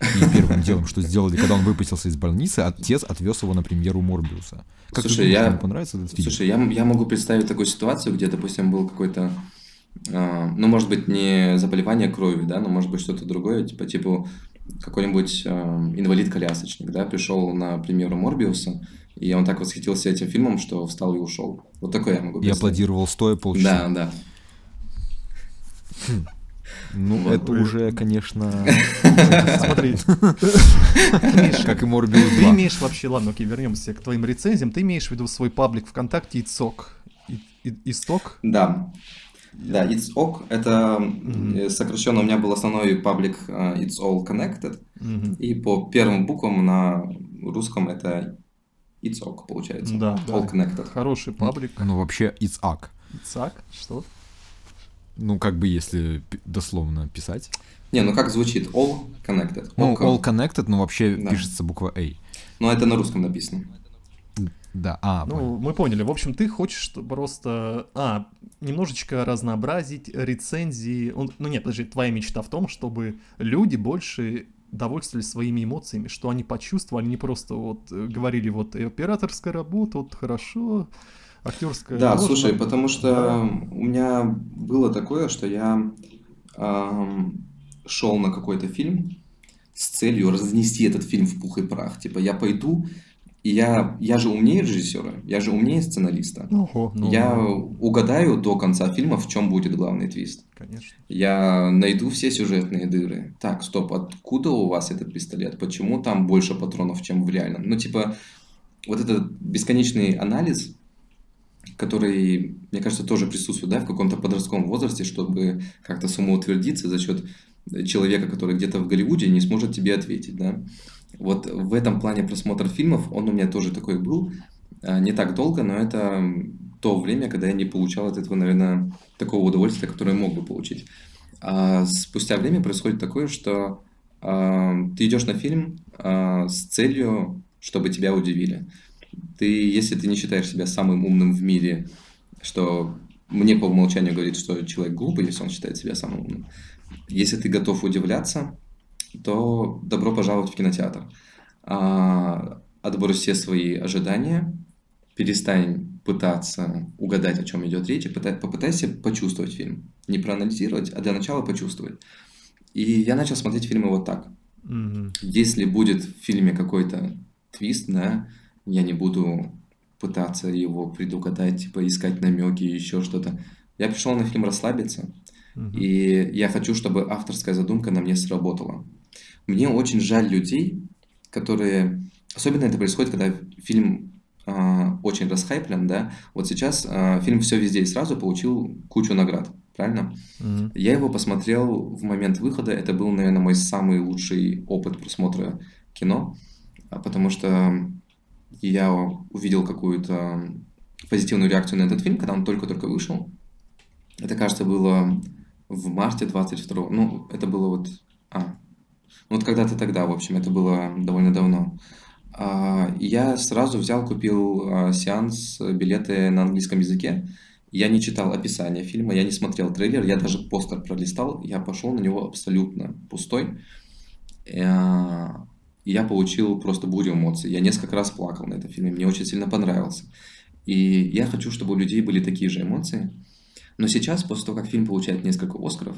И первым делом, что сделали, когда он выпустился из больницы, отец отвез его на премьеру Морбиуса. Как Слушай, думаешь, я... понравится этот фильм? Слушай, я, я могу представить такую ситуацию, где, допустим, был какой-то Uh, ну, может быть, не заболевание крови, да, но может быть что-то другое, типа, типа какой-нибудь э, инвалид-колясочник, да, пришел на премьеру Морбиуса, и он так восхитился этим фильмом, что встал и ушел. Вот такое я могу. Я аплодировал стоя полчаса. Да, да. Хм. Ну, вот. это уже, конечно... <laughs> Смотри. Как и Морбиус 2. Ты имеешь вообще, ладно, окей, вернемся к твоим рецензиям. Ты имеешь в виду свой паблик ВКонтакте ИЦОК? Исток? Да. Да, It's OK — это mm-hmm. сокращенно у меня был основной паблик uh, It's All Connected, mm-hmm. и по первым буквам на русском это It's OK получается. Да, All да. Connected. Хороший паблик. Ну, вообще It's AK. It's AK? Что? Ну, как бы если дословно писать. Не, ну как звучит? All Connected. Ну, All Connected, но вообще да. пишется буква A. Но это на русском написано. Да, а, Ну, понял. мы поняли. В общем, ты хочешь просто, а, немножечко разнообразить рецензии. Он- Ну нет, подожди, твоя мечта в том, чтобы люди больше довольствовались своими эмоциями, что они почувствовали, не просто вот э, говорили вот «э, операторская работа, вот хорошо, актерская. Да, тоже слушай, надо». потому что у меня было такое, что я ам, шел на какой-то фильм с целью разнести этот фильм в пух и прах. Типа, я пойду, и я, я же умнее режиссера, я же умнее сценариста. Ого, ну, Я угадаю до конца фильма, в чем будет главный твист. конечно. Я найду все сюжетные дыры. Так, стоп, откуда у вас этот пистолет? Почему там больше патронов, чем в реальном? Ну, типа, вот этот бесконечный анализ, который, мне кажется, тоже присутствует, да, в каком-то подростковом возрасте, чтобы как-то самоутвердиться за счет человека, который где-то в Голливуде не сможет тебе ответить, да. Вот в этом плане просмотр фильмов, он у меня тоже такой был, А, не так долго, но это то время, когда я не получал от этого, наверное, такого удовольствия, которое мог бы получить. А спустя время происходит такое, что а, ты идешь на фильм а, с целью, чтобы тебя удивили. Ты, если ты не считаешь себя самым умным в мире, что мне по умолчанию говорит, что человек глупый, если он считает себя самым умным. Если ты готов удивляться, то добро пожаловать в кинотеатр. А, отбрось все свои ожидания, перестань пытаться угадать, о чем идет речь, и пытай- попытайся почувствовать фильм. Не проанализировать, а для начала почувствовать. И я начал смотреть фильмы вот так. Мгм. Если будет в фильме какой-то твист, да, я не буду пытаться его предугадать, типа искать намеки еще что-то. Я пришел на фильм расслабиться, Мгм. и я хочу, чтобы авторская задумка на мне сработала. Мне очень жаль людей, которые... Особенно это происходит, когда фильм а, очень расхайплен, да. Вот сейчас а, фильм «Все везде и сразу» получил кучу наград, правильно? Мгм. Я его посмотрел в момент выхода. Это был, наверное, мой самый лучший опыт просмотра кино, а, потому что я увидел какую-то позитивную реакцию на этот фильм, когда он только-только вышел. Это, кажется, было в марте 22 Ну, это было вот... А, вот когда-то тогда, в общем, это было довольно давно. А, я сразу взял, купил а, сеанс, э, билеты на английском языке. Я не читал описание фильма, я не смотрел трейлер, я даже постер пролистал, я пошел на него абсолютно пустой. Э, я получил просто бурю эмоций. Я несколько раз плакал на этом фильме, мне очень сильно понравился. И я хочу, чтобы у людей были такие же эмоции. Но сейчас, после того, как фильм получает несколько Оскаров,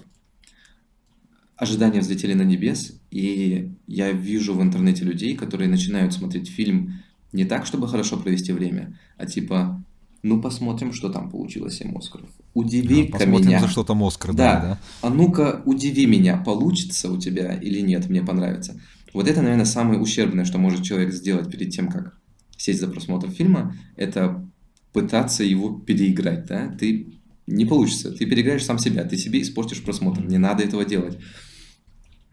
ожидания взлетели на небес, и я вижу в интернете людей, которые начинают смотреть фильм не так, чтобы хорошо провести время, а типа, ну посмотрим, что там получилось 7 Оскаров. Удиви-ка Посмотрим, меня. за что там Оскар Да. да? А ну-ка, удиви меня, получится у тебя или нет, мне понравится. Вот это, наверное, самое ущербное, что может человек сделать перед тем, как сесть за просмотр фильма, это пытаться его переиграть, да? Ты не получится, ты переиграешь сам себя, ты себе испортишь просмотр, не надо этого делать.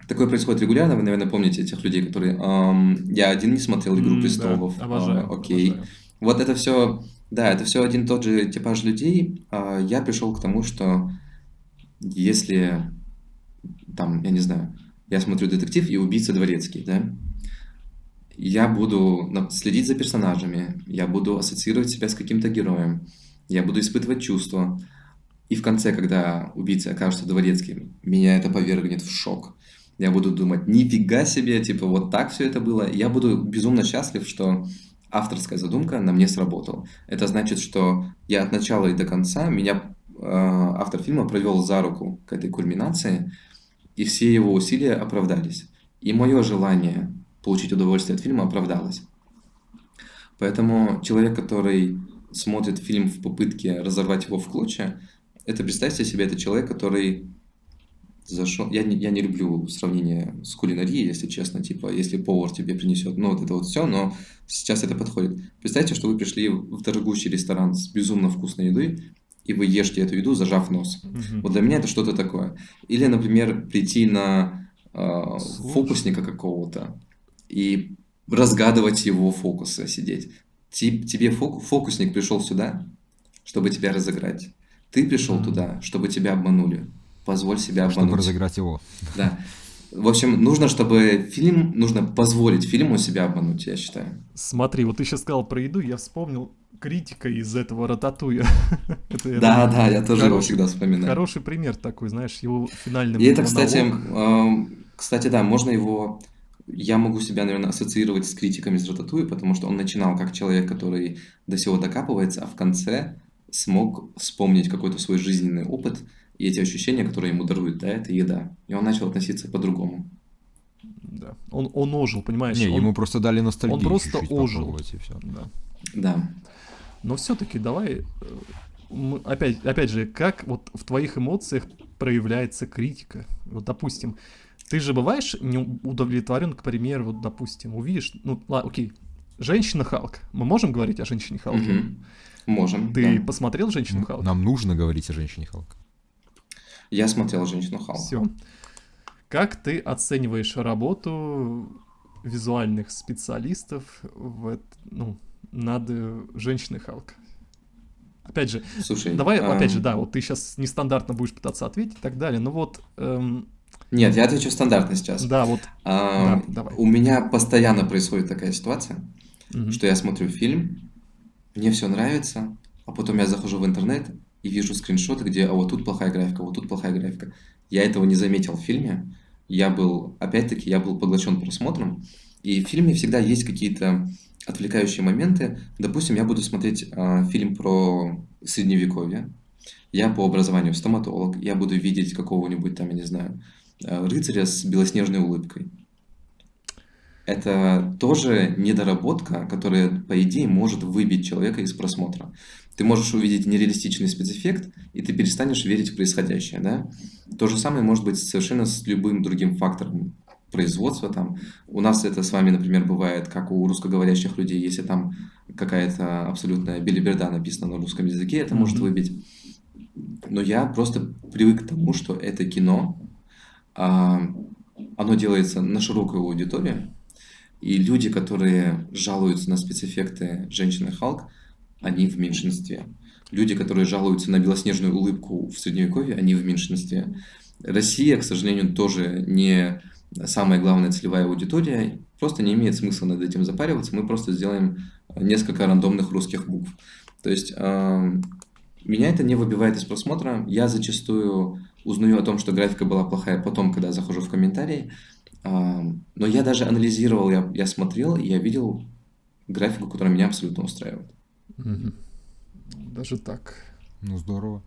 Такое происходит регулярно, вы, наверное, помните этих людей, которые... «Ам, я один не смотрел «Игру М, да, престолов». обожаю, А, окей. обожаю. Вот это все, да, это все один и тот же типаж людей. А Я пришел к тому, что если там, я не знаю, я смотрю детектив и убийца дворецкий, да, я буду на- следить за персонажами, я буду ассоциировать себя с каким-то героем, я буду испытывать чувства. И в конце, когда убийца окажется дворецким, меня это повергнет в шок. Я буду думать, нифига себе, типа вот так все это было. Я буду безумно счастлив, что авторская задумка на мне сработала. Это значит, что я от начала и до конца, меня э, автор фильма провел за руку к этой кульминации, и все его усилия оправдались. И мое желание получить удовольствие от фильма оправдалось. Поэтому человек, который смотрит фильм в попытке разорвать его в клочья, это представьте себе, это человек, который зашел... Я не, я не люблю сравнение с кулинарией, если честно, типа, если повар тебе принесет, ну, вот это вот все, но сейчас это подходит. Представьте, что вы пришли в дорогущий ресторан с безумно вкусной едой, и вы ешьте эту еду, зажав нос. Мгм. Вот для меня это что-то такое. Или, например, прийти на э, Слушай. фокусника какого-то и разгадывать его фокусы, сидеть. Ти- тебе фок- фокусник пришел сюда, чтобы тебя разыграть. Ты пришел Мгм. туда, чтобы тебя обманули. Позволь себя Чтобы обмануть. разыграть его. Да. В общем, нужно, чтобы фильм, нужно позволить фильму себя обмануть, я считаю. Смотри, вот ты сейчас сказал про еду, я вспомнил критика из этого рататуя. <laughs> это, да, да, я тоже хороший, его всегда вспоминаю. Хороший пример такой, знаешь, его финальный И это, кстати, э, кстати, да, можно его... Я могу себя, наверное, ассоциировать с критиками из Рататуи, потому что он начинал как человек, который до всего докапывается, а в конце смог вспомнить какой-то свой жизненный опыт и эти ощущения, которые ему дарует, да, это еда. И он начал относиться по-другому. Да. Он, он ожил, понимаешь? Не, он, ему просто дали ностальгию. Он просто ожил. И все. Да. да. Но все-таки давай, э, опять, опять же, как вот в твоих эмоциях проявляется критика? Вот, допустим, ты же бываешь не удовлетворен, к примеру, вот, допустим, увидишь, ну, ладно, окей, женщина Халк. Мы можем говорить о женщине Халке? Угу. Можем. Ты да. посмотрел женщину Халк? Нам нужно говорить о женщине Халк. Я смотрел женщину Халк. Все. Как ты оцениваешь работу визуальных специалистов в, ну, над женщиной Халк? Опять же, Слушай, давай, а... опять же, да, вот ты сейчас нестандартно будешь пытаться ответить и так далее, но вот эм, нет, я отвечу стандартно сейчас. Да, вот. А, да, давай. У меня постоянно происходит такая ситуация, угу. что я смотрю фильм, мне все нравится, а потом я захожу в интернет и вижу скриншоты, где а вот тут плохая графика, вот тут плохая графика. Я этого не заметил в фильме. Я был, опять-таки, я был поглощен просмотром. И в фильме всегда есть какие-то отвлекающие моменты. Допустим, я буду смотреть э, фильм про средневековье. Я по образованию стоматолог. Я буду видеть какого-нибудь там, я не знаю, Э, рыцаря с белоснежной улыбкой. Это тоже недоработка, которая, по идее, может выбить человека из просмотра. Ты можешь увидеть нереалистичный спецэффект, и ты перестанешь верить в происходящее, да? То же самое может быть совершенно с любым другим фактором производства там. У нас это с вами, например, бывает, как у русскоговорящих людей, если там какая-то абсолютная белиберда написана на русском языке, это может выбить. Но я просто привык к тому, что это кино, а, оно делается на широкую аудиторию, и люди, которые жалуются на спецэффекты женщины Халк, они в меньшинстве. Люди, которые жалуются на белоснежную улыбку в Средневековье, они в меньшинстве. Россия, к сожалению, тоже не самая главная целевая аудитория. Просто не имеет смысла над этим запариваться. Мы просто сделаем несколько рандомных русских букв. То есть э, меня это не выбивает из просмотра. Я зачастую узнаю о том, что графика была плохая потом, когда захожу в комментарии. Но я даже анализировал, я, я смотрел, и я видел графику, которая меня абсолютно устраивает. Даже так. Ну, здорово.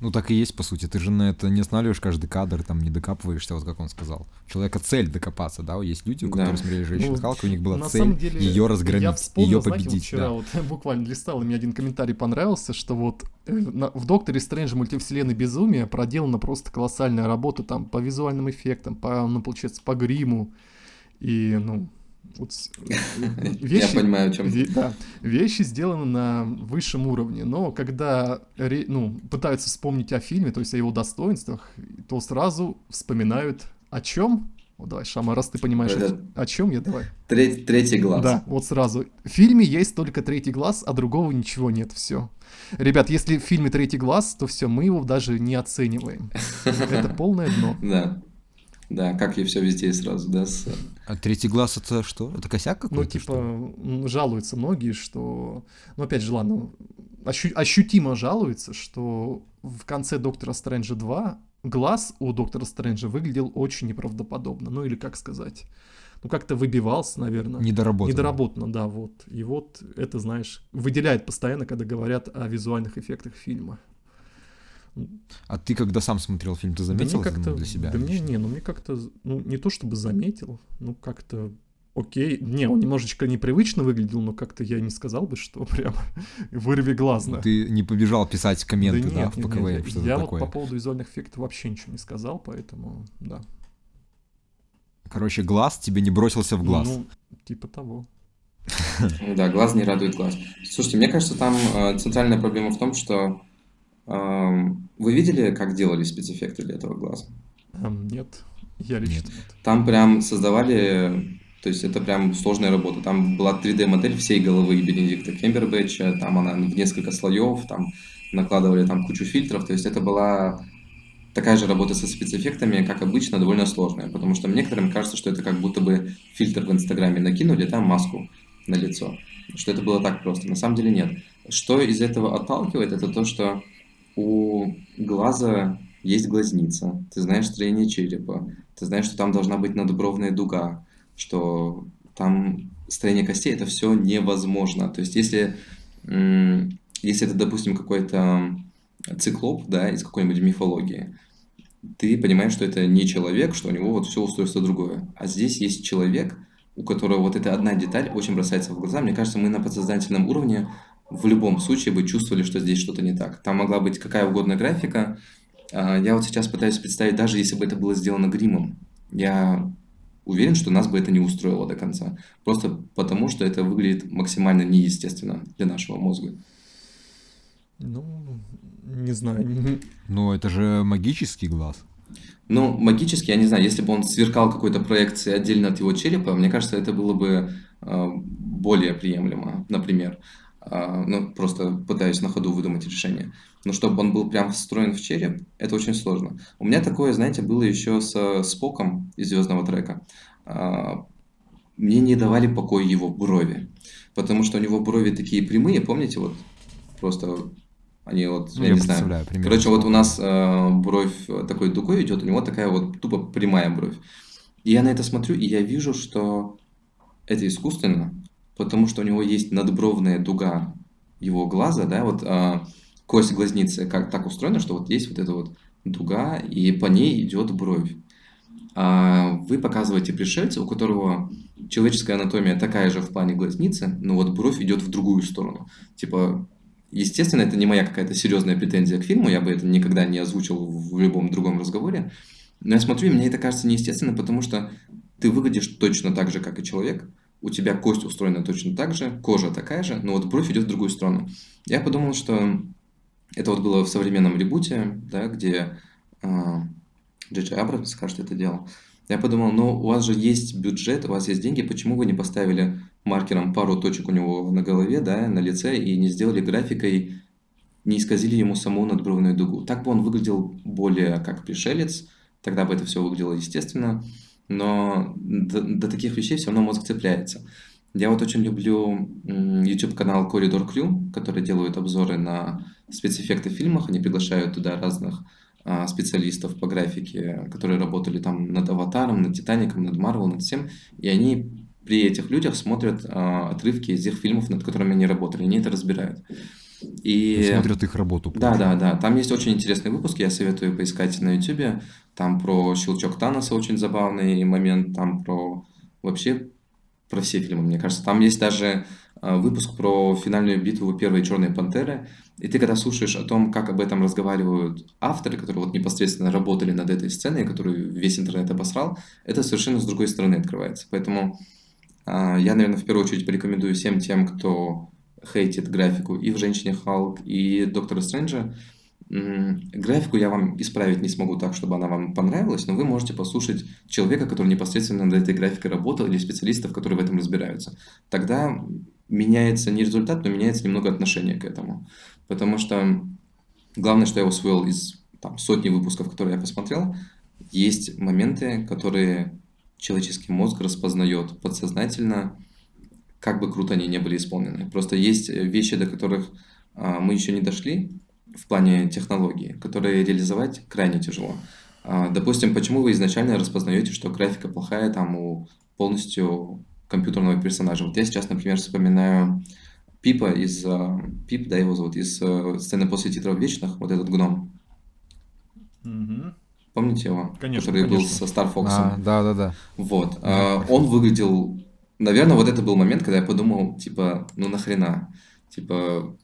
Ну, так и есть, по сути. Ты же на это не останавливаешь каждый кадр, там, не докапываешься, вот как он сказал. У человека цель докопаться, да? Есть люди, у которых да. смотрели женщину ну, Халка, у них была цель деле, ее разгромить, вспомнил, ее победить. Знаете, вот вчера да. вот <laughs> буквально листал, и мне один комментарий понравился, что вот в Докторе Стрэндж мультивселенной Безумия проделана просто колоссальная работа там по визуальным эффектам, по, ну, получается, по гриму. И, ну, вот <laughs> вещи, Я понимаю, о чем да, вещи сделаны на высшем уровне, но когда ну, пытаются вспомнить о фильме, то есть о его достоинствах, то сразу вспоминают о чем? Вот давай, Шама, раз ты понимаешь, Это... о, о чем я, давай. Треть, третий глаз. Да, вот сразу. В фильме есть только третий глаз, а другого ничего нет, все. Ребят, если в фильме третий глаз, то все, мы его даже не оцениваем. <laughs> Это полное дно. Да. Да, как и все везде и сразу, да. С... А третий глаз это что? Это косяк какой-то? Ну, типа, что? жалуются многие, что... Ну, опять же, ладно, ощу... ощутимо жалуются, что в конце Доктора Стрэнджа 2 глаз у Доктора Стрэнджа выглядел очень неправдоподобно. Ну, или как сказать... Ну, как-то выбивался, наверное. Недоработано. Недоработано, да, вот. И вот это, знаешь, выделяет постоянно, когда говорят о визуальных эффектах фильма. А ты, когда сам смотрел фильм, ты заметил да это для себя? Да мне не, ну мне как-то, ну не то чтобы заметил, ну как-то окей. Не, он немножечко непривычно выглядел, но как-то я не сказал бы, что <laughs> прям вырви глазно. Ты не побежал писать комменты, да, нет, да в ПКВ, нет, нет, что-то Я такое. вот по поводу визуальных эффектов вообще ничего не сказал, поэтому да. Короче, глаз тебе не бросился в глаз. Ну, типа того. Да, глаз не радует глаз. Слушайте, мне кажется, там э, центральная проблема в том, что вы видели, как делали спецэффекты для этого глаза? Um, нет, я лично нет. Там прям создавали, то есть это прям сложная работа. Там была 3D-модель всей головы Бенедикта Кембербэтча, там она в несколько слоев, там накладывали там кучу фильтров, то есть это была такая же работа со спецэффектами, как обычно, довольно сложная, потому что некоторым кажется, что это как будто бы фильтр в Инстаграме накинули, там маску на лицо, что это было так просто. На самом деле нет. Что из этого отталкивает, это то, что у глаза есть глазница, ты знаешь строение черепа, ты знаешь, что там должна быть надбровная дуга, что там строение костей, это все невозможно. То есть если, если это, допустим, какой-то циклоп, да, из какой-нибудь мифологии, ты понимаешь, что это не человек, что у него вот все устройство другое. А здесь есть человек, у которого вот эта одна деталь очень бросается в глаза. Мне кажется, мы на подсознательном уровне в любом случае бы чувствовали, что здесь что-то не так. Там могла быть какая угодно графика. А, я вот сейчас пытаюсь представить, даже если бы это было сделано гримом, я уверен, что нас бы это не устроило до конца. Просто потому, что это выглядит максимально неестественно для нашего мозга. Ну, не знаю. Ну, это же магический глаз. Ну, магически, я не знаю, если бы он сверкал какой-то проекцией отдельно от его черепа, мне кажется, это было бы э, более приемлемо, например. Э, ну, просто пытаюсь на ходу выдумать решение. Но чтобы он был прям встроен в череп, это очень сложно. У меня такое, знаете, было еще с Споком из Звездного трека. Э, мне не давали покоя его брови, потому что у него брови такие прямые, помните, вот просто они вот, ну, я, я не знаю. Примерно. Короче, вот у нас э, бровь такой дугой идет, у него такая вот тупо прямая бровь. И я на это смотрю, и я вижу, что это искусственно, потому что у него есть надбровная дуга его глаза, да, вот э, кость глазницы как так устроена, что вот есть вот эта вот дуга, и по ней идет бровь. А вы показываете пришельца, у которого человеческая анатомия такая же в плане глазницы, но вот бровь идет в другую сторону. Типа Естественно, это не моя какая-то серьезная претензия к фильму, я бы это никогда не озвучил в любом другом разговоре. Но я смотрю, и мне это кажется неестественно, потому что ты выглядишь точно так же, как и человек, у тебя кость устроена точно так же, кожа такая же, но вот бровь идет в другую сторону. Я подумал, что это вот было в современном ребуте, да, где э, Джей Абрамс, кажется, это делал. Я подумал, ну, у вас же есть бюджет, у вас есть деньги, почему вы не поставили маркером пару точек у него на голове, да, на лице, и не сделали графикой, не исказили ему саму надбровную дугу. Так бы он выглядел более как пришелец, тогда бы это все выглядело естественно, но до, до таких вещей все равно мозг цепляется. Я вот очень люблю YouTube-канал Corridor Crew, который делают обзоры на спецэффекты в фильмах, они приглашают туда разных а, специалистов по графике, которые работали там над «Аватаром», над «Титаником», над «Марвел», над всем, и они при этих людях смотрят а, отрывки из их фильмов, над которыми они работали, они это разбирают. И... Смотрят их работу. Да, да, да. Там есть очень интересный выпуск, я советую поискать на YouTube. Там про щелчок Таноса очень забавный момент, там про вообще про все фильмы, мне кажется. Там есть даже а, выпуск про финальную битву первой Черной Пантеры. И ты когда слушаешь о том, как об этом разговаривают авторы, которые вот непосредственно работали над этой сценой, которую весь интернет обосрал, это совершенно с другой стороны открывается. Поэтому я, наверное, в первую очередь порекомендую всем тем, кто хейтит графику и в «Женщине Халк», и «Доктора Стрэнджа». Графику я вам исправить не смогу так, чтобы она вам понравилась, но вы можете послушать человека, который непосредственно над этой графикой работал, или специалистов, которые в этом разбираются. Тогда меняется не результат, но меняется немного отношение к этому. Потому что главное, что я усвоил из там, сотни выпусков, которые я посмотрел, есть моменты, которые человеческий мозг распознает подсознательно, как бы круто они не были исполнены. Просто есть вещи, до которых а, мы еще не дошли в плане технологии, которые реализовать крайне тяжело. А, допустим, почему вы изначально распознаете, что графика плохая там у полностью компьютерного персонажа? Вот я сейчас, например, вспоминаю Пипа из... А, Пип, да, его зовут, из а, сцены после титров Вечных, вот этот гном. Угу. Помните его? Конечно, Который конечно. был со Star Fox. А, да, да, да. Вот. А, он выглядел... Наверное, вот это был момент, когда я подумал, типа, ну нахрена? Типа,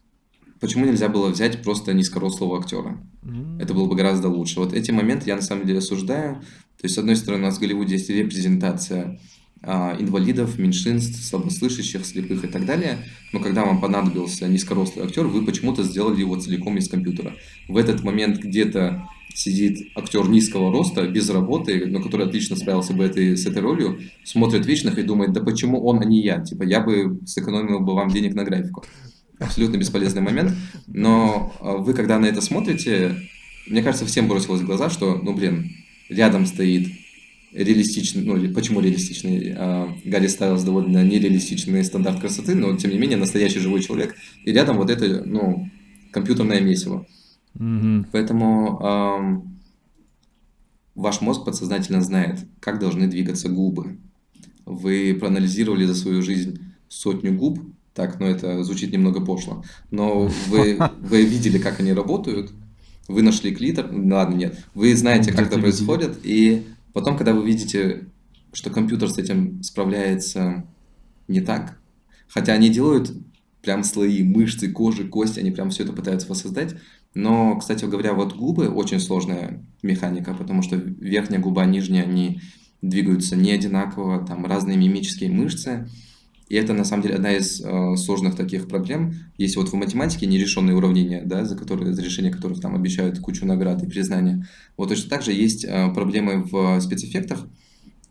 почему нельзя было взять просто низкорослого актера? М. Это было бы гораздо лучше. Вот эти моменты я на самом деле осуждаю. То есть, с одной стороны, у нас в Голливуде есть репрезентация инвалидов, меньшинств, слабослышащих, слепых и так далее. Но когда вам понадобился низкорослый актер, вы почему-то сделали его целиком из компьютера. В этот момент где-то сидит актер низкого роста, без работы, но который отлично справился бы этой, с этой ролью, смотрит вечных и думает, да почему он, а не я? Типа, я бы сэкономил бы вам денег на графику. Абсолютно бесполезный момент. Но а, вы, когда на это смотрите, мне кажется, всем бросилось в глаза, что, ну, блин, рядом стоит реалистичный, ну, почему реалистичный? А, Гарри Стайлз довольно нереалистичный стандарт красоты, но, тем не менее, настоящий живой человек, и рядом вот это, ну, компьютерное месиво. Мгм. Поэтому ам, ваш мозг подсознательно знает, как должны двигаться губы. Вы проанализировали за свою жизнь сотню губ, так, ну это звучит немного пошло, но вы, <laughs> вы видели, как они работают, вы нашли клитор, ну, ладно, нет, вы знаете, как Где-то это происходит, и потом, когда вы видите, что компьютер с этим справляется не так, хотя они делают прям слои мышцы, кожи, кости, они прям все это пытаются воссоздать, но, кстати говоря, вот губы очень сложная механика, потому что верхняя губа, нижняя, они двигаются не одинаково, там разные мимические мышцы, и это, на самом деле, одна из э, сложных таких проблем. Есть вот в математике нерешенные уравнения, да, за, которые, за решение которых там обещают кучу наград и признания. Вот точно так же есть э, проблемы в спецэффектах,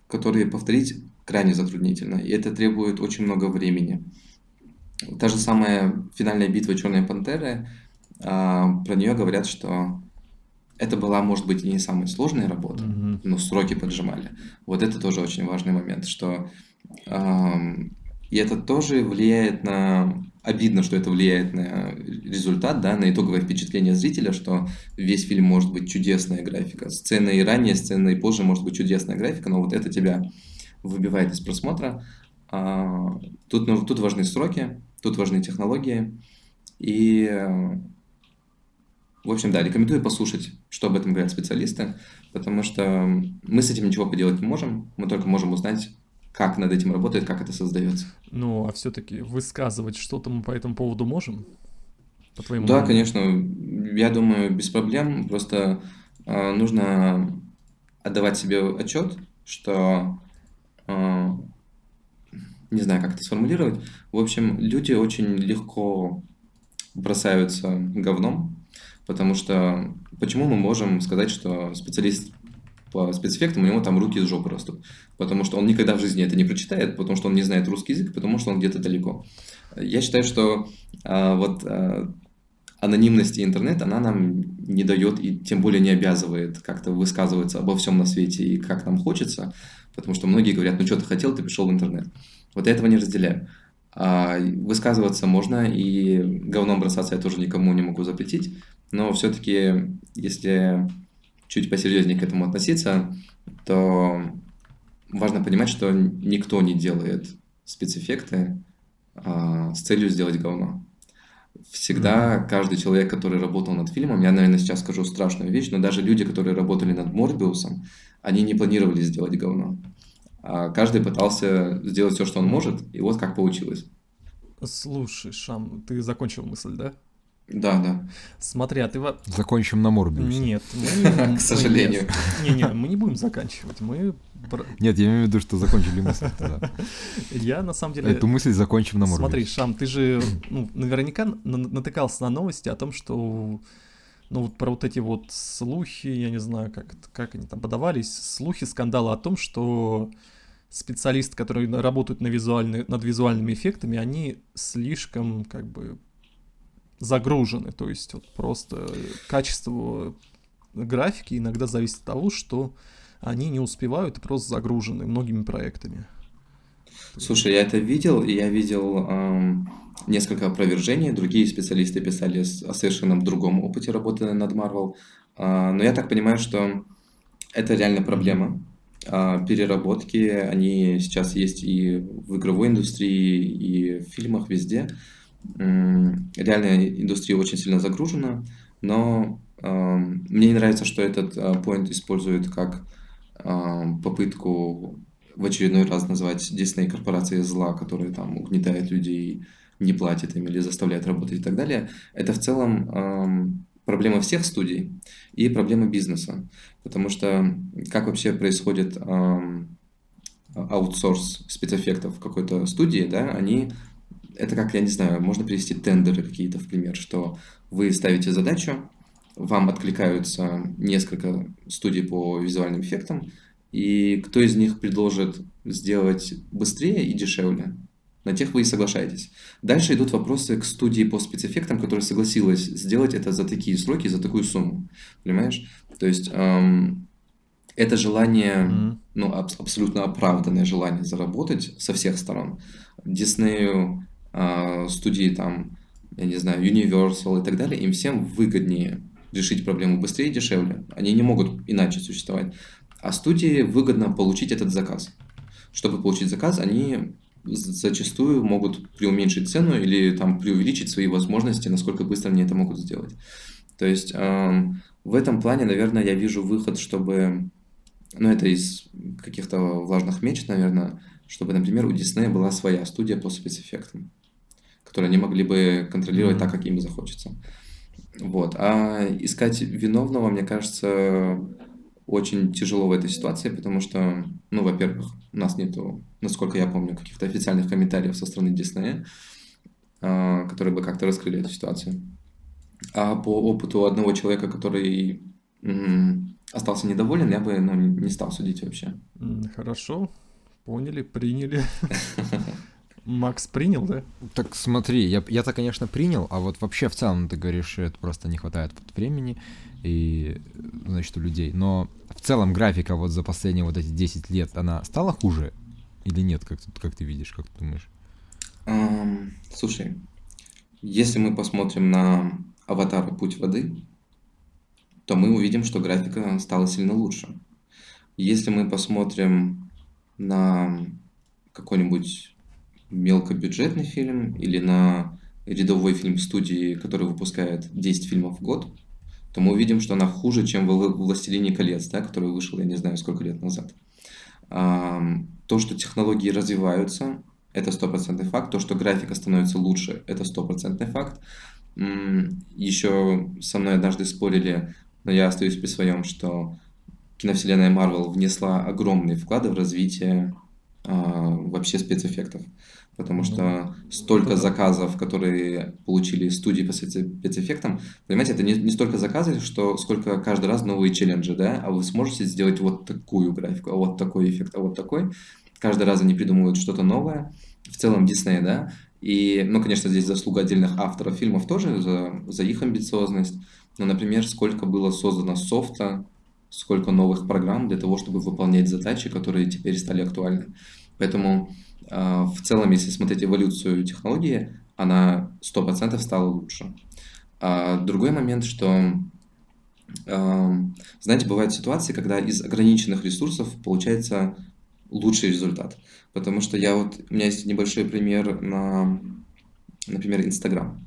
которые повторить крайне затруднительно, и это требует очень много времени. Та же самая финальная битва Черной Пантеры, а, про нее говорят, что это была, может быть, и не самая сложная работа, Мгм. но сроки поджимали. Вот это тоже очень важный момент, что ам, и это тоже влияет на... Обидно, что это влияет на результат, да, на итоговое впечатление зрителя, что весь фильм может быть чудесная графика. Сцена и ранее, сцена и позже может быть чудесная графика, но вот это тебя выбивает из просмотра. А, Тут, ну, тут важны сроки, тут важны технологии. И, в общем, да, рекомендую послушать, что об этом говорят специалисты, потому что мы с этим ничего поделать не можем, мы только можем узнать, как над этим работает, как это создается. Ну, а все-таки высказывать что-то мы по этому поводу можем? По твоему Да, мнению? конечно, я думаю, без проблем, просто э, нужно отдавать себе отчет, что э, не знаю, как это сформулировать. В общем, люди очень легко бросаются говном, потому что почему мы можем сказать, что специалист по спецэффектам, у него там руки из жопы растут? Потому что он никогда в жизни это не прочитает, потому что он не знает русский язык, потому что он где-то далеко. Я считаю, что а, вот а, анонимность и интернет, она нам не дает и тем более не обязывает как-то высказываться обо всем на свете и как нам хочется, потому что многие говорят, ну что ты хотел, ты пришел в интернет. Вот я этого не разделяю. А, высказываться можно, и говном бросаться я тоже никому не могу запретить, но все-таки, если чуть посерьезнее к этому относиться, то важно понимать, что никто не делает спецэффекты а, с целью сделать говно. Всегда каждый человек, который работал над фильмом, я, наверное, сейчас скажу страшную вещь, но даже люди, которые работали над Морбиусом, они не планировали сделать говно. А каждый пытался сделать все, что он может, и вот как получилось. Слушай, Шам, ты закончил мысль, да? Да, да. Смотри, а ты... во- Закончим на Морбиусе. Нет, мы... <laughs> К сожалению. <laughs> Не-не, мы не будем заканчивать. Мы... Нет, я имею в виду, что закончили мысль. да. <laughs> Я, на самом деле... Эту мысль закончим на Морбиусе. Смотри, Шам, ты же ну, наверняка на- натыкался на новости о том, что ну вот про вот эти вот слухи, я не знаю, как, как они там подавались, слухи, скандалы о том, что специалисты, которые работают на визуальны- над визуальными эффектами, они слишком как бы загружены, то есть вот просто качество графики иногда зависит от того, что они не успевают и просто загружены многими проектами. Слушай, я это видел, и я видел эм, несколько опровержений. Другие специалисты писали о совершенно другом опыте работы над Marvel. А, но я так понимаю, что это реально проблема. А, переработки, они сейчас есть и в игровой индустрии, и в фильмах, везде. М, Реально индустрия очень сильно загружена, но эм, мне не нравится, что этот поинт используют как эм, попытку в очередной раз назвать Дисней корпорацией зла, которая там угнетает людей, не платит им или заставляет работать и так далее. Это в целом эм, проблема всех студий и проблема бизнеса. Потому что как вообще происходит аутсорс спецэффектов в какой-то студии, да, они это как, я не знаю, можно привести тендеры какие-то в пример, что вы ставите задачу, вам откликаются несколько студий по визуальным эффектам, и кто из них предложит сделать быстрее и дешевле, На тех вы и соглашаетесь. Дальше идут вопросы к студии по спецэффектам, которая согласилась сделать это за такие сроки, за такую сумму. Понимаешь? То есть эм, это желание, mm-hmm. ну, аб- абсолютно оправданное желание заработать со всех сторон. Диснею, студии там, я не знаю, Universal и так далее, им всем выгоднее решить проблему быстрее и дешевле. Они не могут иначе существовать. А студии выгодно получить этот заказ. Чтобы получить заказ, они зачастую могут преуменьшить цену или там преувеличить свои возможности, насколько быстро они это могут сделать. То есть э, в этом плане, наверное, я вижу выход, чтобы, ну это из каких-то влажных меч, наверное, чтобы, например, у Диснея была своя студия по спецэффектам, которую они могли бы контролировать mm-hmm. так, как им захочется. Вот. А искать виновного, мне кажется, очень тяжело в этой ситуации, потому что, ну, во-первых, у нас нету, насколько я помню, каких-то официальных комментариев со стороны Диснея, а, которые бы как-то раскрыли эту ситуацию. А по опыту одного человека, который остался недоволен, я бы ну, не стал судить вообще. Хорошо, поняли, приняли. <laughs> Макс принял, да? Так смотри, я, я-то, конечно, принял, а вот вообще в целом ты говоришь, это просто не хватает времени и, значит, у людей. Но в целом графика вот за последние вот эти 10 лет, она стала хуже или нет, как, как ты видишь, как ты думаешь? Um, слушай, если мы посмотрим на аватар «Путь воды», то мы увидим, что графика стала сильно лучше. Если мы посмотрим на какой-нибудь мелкобюджетный фильм или на рядовой фильм студии, который выпускает 10 фильмов в год, то мы увидим, что она хуже, чем в «Властелине колец», да, который вышел, я не знаю, сколько лет назад. То, что технологии развиваются, это стопроцентный факт. То, что графика становится лучше, это стопроцентный факт. Еще со мной однажды спорили, но я остаюсь при своем, что киновселенная Марвел внесла огромные вклады в развитие вообще спецэффектов потому что столько заказов, которые получили студии по спецэффектам, понимаете, это не, не столько заказы, что сколько каждый раз новые челленджи, да, а вы сможете сделать вот такую графику, а вот такой эффект, а вот такой. Каждый раз они придумывают что-то новое. В целом Дисней, да, и, ну, конечно, здесь заслуга отдельных авторов фильмов тоже за, за их амбициозность. Но, например, сколько было создано софта, сколько новых программ для того, чтобы выполнять задачи, которые теперь стали актуальны. Поэтому а, в целом, если смотреть эволюцию технологии, она 100% стала лучше. А другой момент, что, а, знаете, бывают ситуации, когда из ограниченных ресурсов получается лучший результат. Потому что я вот, у меня есть небольшой пример на, например, Инстаграм.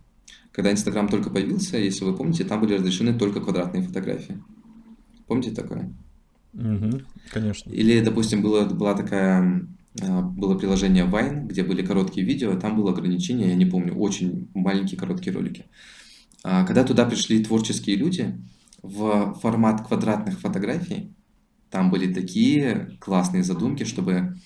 Когда Инстаграм только появился, если вы помните, там были разрешены только квадратные фотографии. Помните такое? Угу, конечно. Или, допустим, была, была такая а, было приложение Vine, где были короткие видео, там было ограничение, я не помню, очень маленькие короткие ролики. А, когда туда пришли творческие люди, в формат квадратных фотографий, там были такие классные задумки, чтобы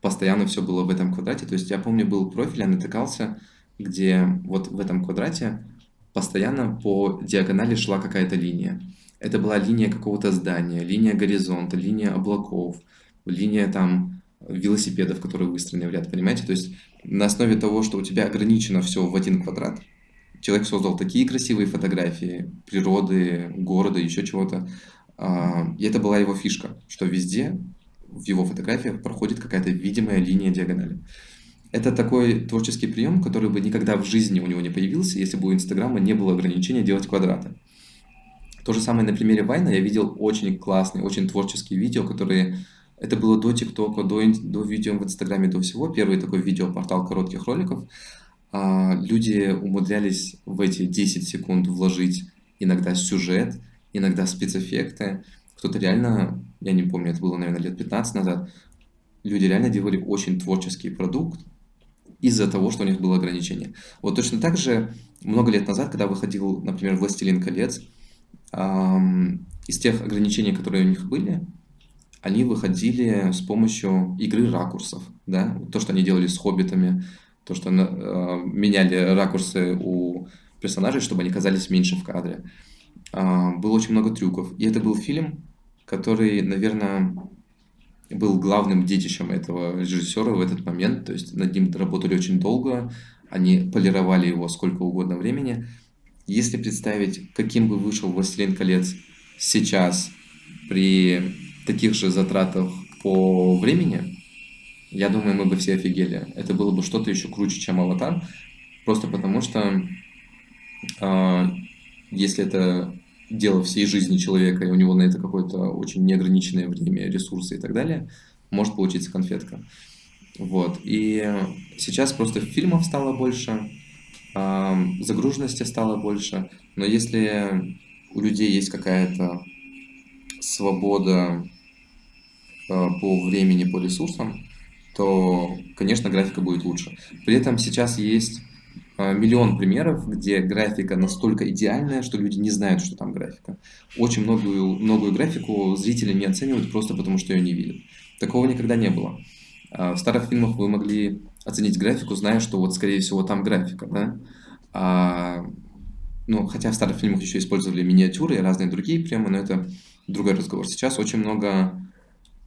постоянно все было в этом квадрате. То есть я помню, был профиль, я натыкался, где вот в этом квадрате постоянно по диагонали шла какая-то линия. Это была линия какого-то здания, линия горизонта, линия облаков, линия там велосипедов, которые выстроены в ряд, понимаете? То есть на основе того, что у тебя ограничено все в один квадрат, человек создал такие красивые фотографии природы, города, еще чего-то. А, и это была его фишка, что везде в его фотографиях проходит какая-то видимая линия диагонали. Это такой творческий прием, который бы никогда в жизни у него не появился, если бы у Инстаграма не было ограничения делать квадраты. То же самое на примере Вайна я видел очень классные, очень творческие видео, которые это было до ТикТока, до, до видео в Инстаграме, до всего. Первый такой видеопортал коротких роликов. А, люди умудрялись в эти 10 секунд вложить иногда сюжет, иногда спецэффекты. Кто-то реально, я не помню, это было, наверное, лет 15 назад, люди реально делали очень творческий продукт из-за того, что у них было ограничение. Вот точно так же много лет назад, когда выходил, например, «Властелин колец», из тех ограничений, которые у них были, они выходили с помощью игры ракурсов, да, то, что они делали с хоббитами, то, что э, меняли ракурсы у персонажей, чтобы они казались меньше в кадре. Э, было очень много трюков. И это был фильм, который, наверное, был главным детищем этого режиссера в этот момент, то есть над ним работали очень долго, они полировали его сколько угодно времени. Если представить, каким бы вышел «Властелин колец» сейчас при таких же затратах по времени, я думаю, мы бы все офигели. Это было бы что-то еще круче, чем «Аватар», просто потому что э, если это дело всей жизни человека, и у него на это какое-то очень неограниченное время, ресурсы и так далее, может получиться конфетка. Вот. И сейчас просто фильмов стало больше, загруженности стало больше, но если у людей есть какая-то свобода а, по времени, по ресурсам, то, конечно, графика будет лучше. При этом сейчас есть а, миллион примеров, где графика настолько идеальная, что люди не знают, что там графика. Очень многую, многую графику зрители не оценивают просто потому, что ее не видят. Такого никогда не было. А, в старых фильмах вы могли оценить графику, зная, что вот, скорее всего, там графика, да? А, ну, хотя в старых фильмах еще использовали миниатюры и разные другие приемы, но это другой разговор. Сейчас очень много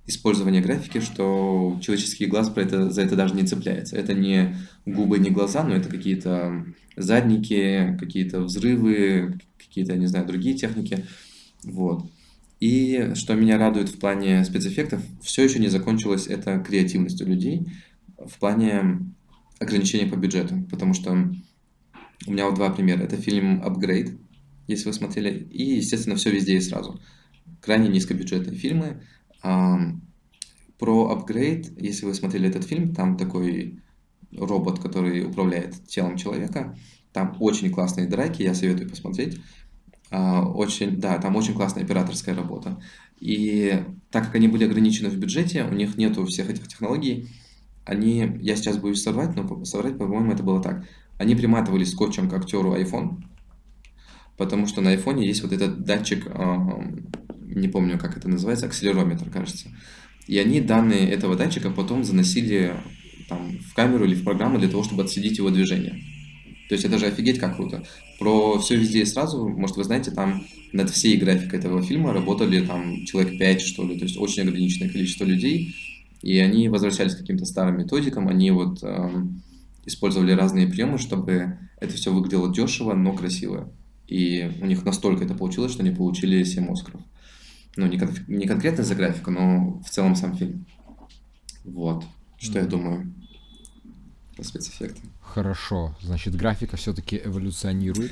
использования графики, что человеческий глаз про это, за это даже не цепляется. Это не губы, не глаза, но это какие-то задники, какие-то взрывы, какие-то, не знаю, другие техники. Вот. И что меня радует в плане спецэффектов, все еще не закончилось это креативностью людей в плане ограничения по бюджету, потому что у меня вот два примера. Это фильм «Апгрейд», если вы смотрели, и, естественно, все везде и сразу. Крайне низкобюджетные фильмы, про апгрейд, если вы смотрели этот фильм, там такой робот, который управляет телом человека. Там очень классные драки, я советую посмотреть. А, очень, да, там очень классная операторская работа. И так как они были ограничены в бюджете, у них нету всех этих технологий, они, я сейчас боюсь соврать, но соврать, по-моему, это было так. Они приматывали скотчем к актеру iPhone, потому что на iPhone есть вот этот датчик не помню, как это называется, акселерометр, кажется. И они данные этого датчика потом заносили там, в камеру или в программу для того, чтобы отследить его движение. То есть это же офигеть как круто. Про все везде и сразу, может, вы знаете, там над всей графикой этого фильма работали там человек 5, что ли, то есть очень ограниченное количество людей, и они возвращались к каким-то старым методикам, они вот э, использовали разные приемы, чтобы это все выглядело дешево, но красиво. И у них настолько это получилось, что они получили 7 Оскаров. Ну, не, кон- не конкретно за графику, но в целом сам фильм. Вот. Что mm-hmm. я думаю про спецэффекты. Хорошо. Значит, графика все-таки эволюционирует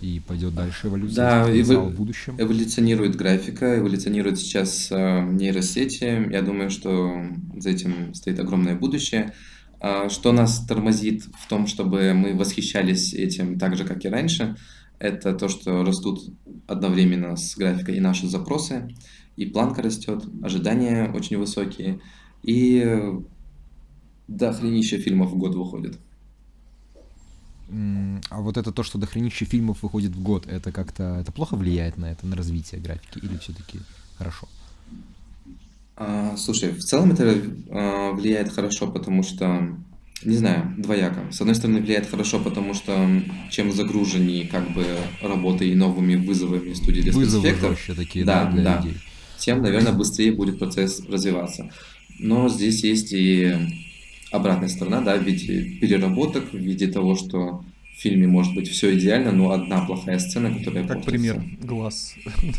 и пойдет дальше эволюция да, эво- в будущем. Эволюционирует графика, эволюционирует сейчас э, нейросети. Я думаю, что за этим стоит огромное будущее. Э, что нас тормозит в том, чтобы мы восхищались этим так же, как и раньше – это то, что растут одновременно с графикой и наши запросы, и планка растет, ожидания очень высокие, и дохренище фильмов в год выходит. А вот это то, что дохренище фильмов выходит в год, это как-то это плохо влияет на это, на развитие графики, или все-таки хорошо? А, слушай, в целом это а, влияет хорошо, потому что не знаю, двояко. С одной стороны, влияет хорошо, потому что чем загруженнее как бы работой и новыми вызовами студии для Вызовы спецэффектов, такие, да, да, для да, людей. тем, наверное, быстрее будет процесс развиваться. Но здесь есть и обратная сторона, да, в виде переработок, в виде того, что в фильме может быть все идеально, но одна плохая сцена, которая Как пример глаз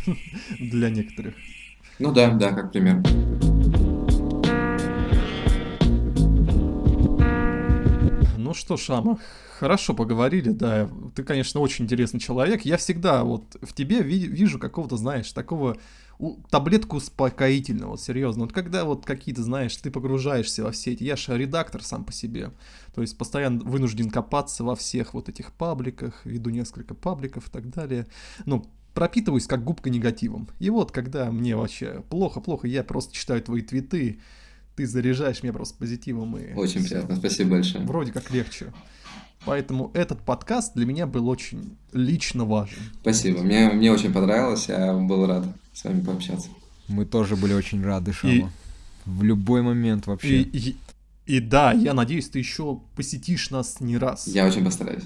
<laughs> для некоторых. Ну да, да, как пример. Ну что, Шама, хорошо поговорили, да. Ты, конечно, очень интересный человек. Я всегда вот в тебе ви- вижу какого-то, знаешь, такого у, таблетку успокоительного, вот, серьезно. Вот когда вот какие-то, знаешь, ты погружаешься во все эти... Я же редактор сам по себе. То есть постоянно вынужден копаться во всех вот этих пабликах, веду несколько пабликов и так далее. Ну, пропитываюсь как губка негативом. И вот, когда мне вообще плохо-плохо, я просто читаю твои твиты, ты заряжаешь меня просто позитивом. И очень все. приятно, спасибо большое. Вроде как легче. Поэтому этот подкаст для меня был очень лично важен. Спасибо, мне, мне очень понравилось, я был рад с вами пообщаться. Мы тоже были очень рады, Шама. И... В любой момент вообще. И, и, и да, я надеюсь, ты еще посетишь нас не раз. Я очень постараюсь.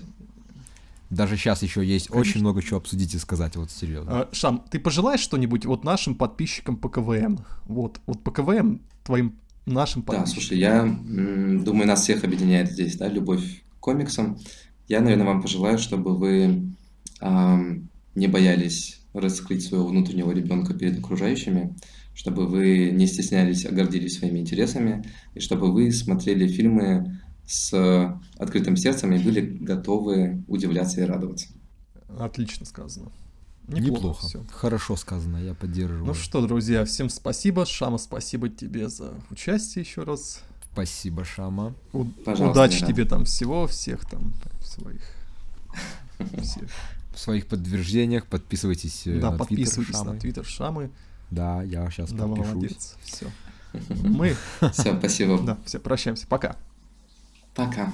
Даже сейчас еще есть Конечно. очень много чего обсудить и сказать, вот серьезно. А, Шам, ты пожелаешь что-нибудь вот нашим подписчикам по КВМ? Вот, вот по КВМ твоим нашим Да, слушай, я думаю, нас всех объединяет здесь, да, любовь комиксам. Я, наверное, вам пожелаю, чтобы вы эм, не боялись раскрыть своего внутреннего ребенка перед окружающими, чтобы вы не стеснялись, а гордились своими интересами, и чтобы вы смотрели фильмы с открытым сердцем и были готовы удивляться и радоваться. Отлично сказано. Неплохо. Неплохо. Все. Хорошо сказано, я поддерживаю. Ну что, друзья, всем спасибо. Шама, спасибо тебе за участие еще раз. Спасибо, Шама. У- удачи тебе там всего, всех там своих. <laughs> Всех. В своих подтверждениях подписывайтесь э, да, на подписывайтесь Твиттер на Твиттер Шамы. Да, я сейчас да, подпишусь. молодец. Все. <laughs> Мы... Все, спасибо. Да, все, прощаемся. Пока. Пока.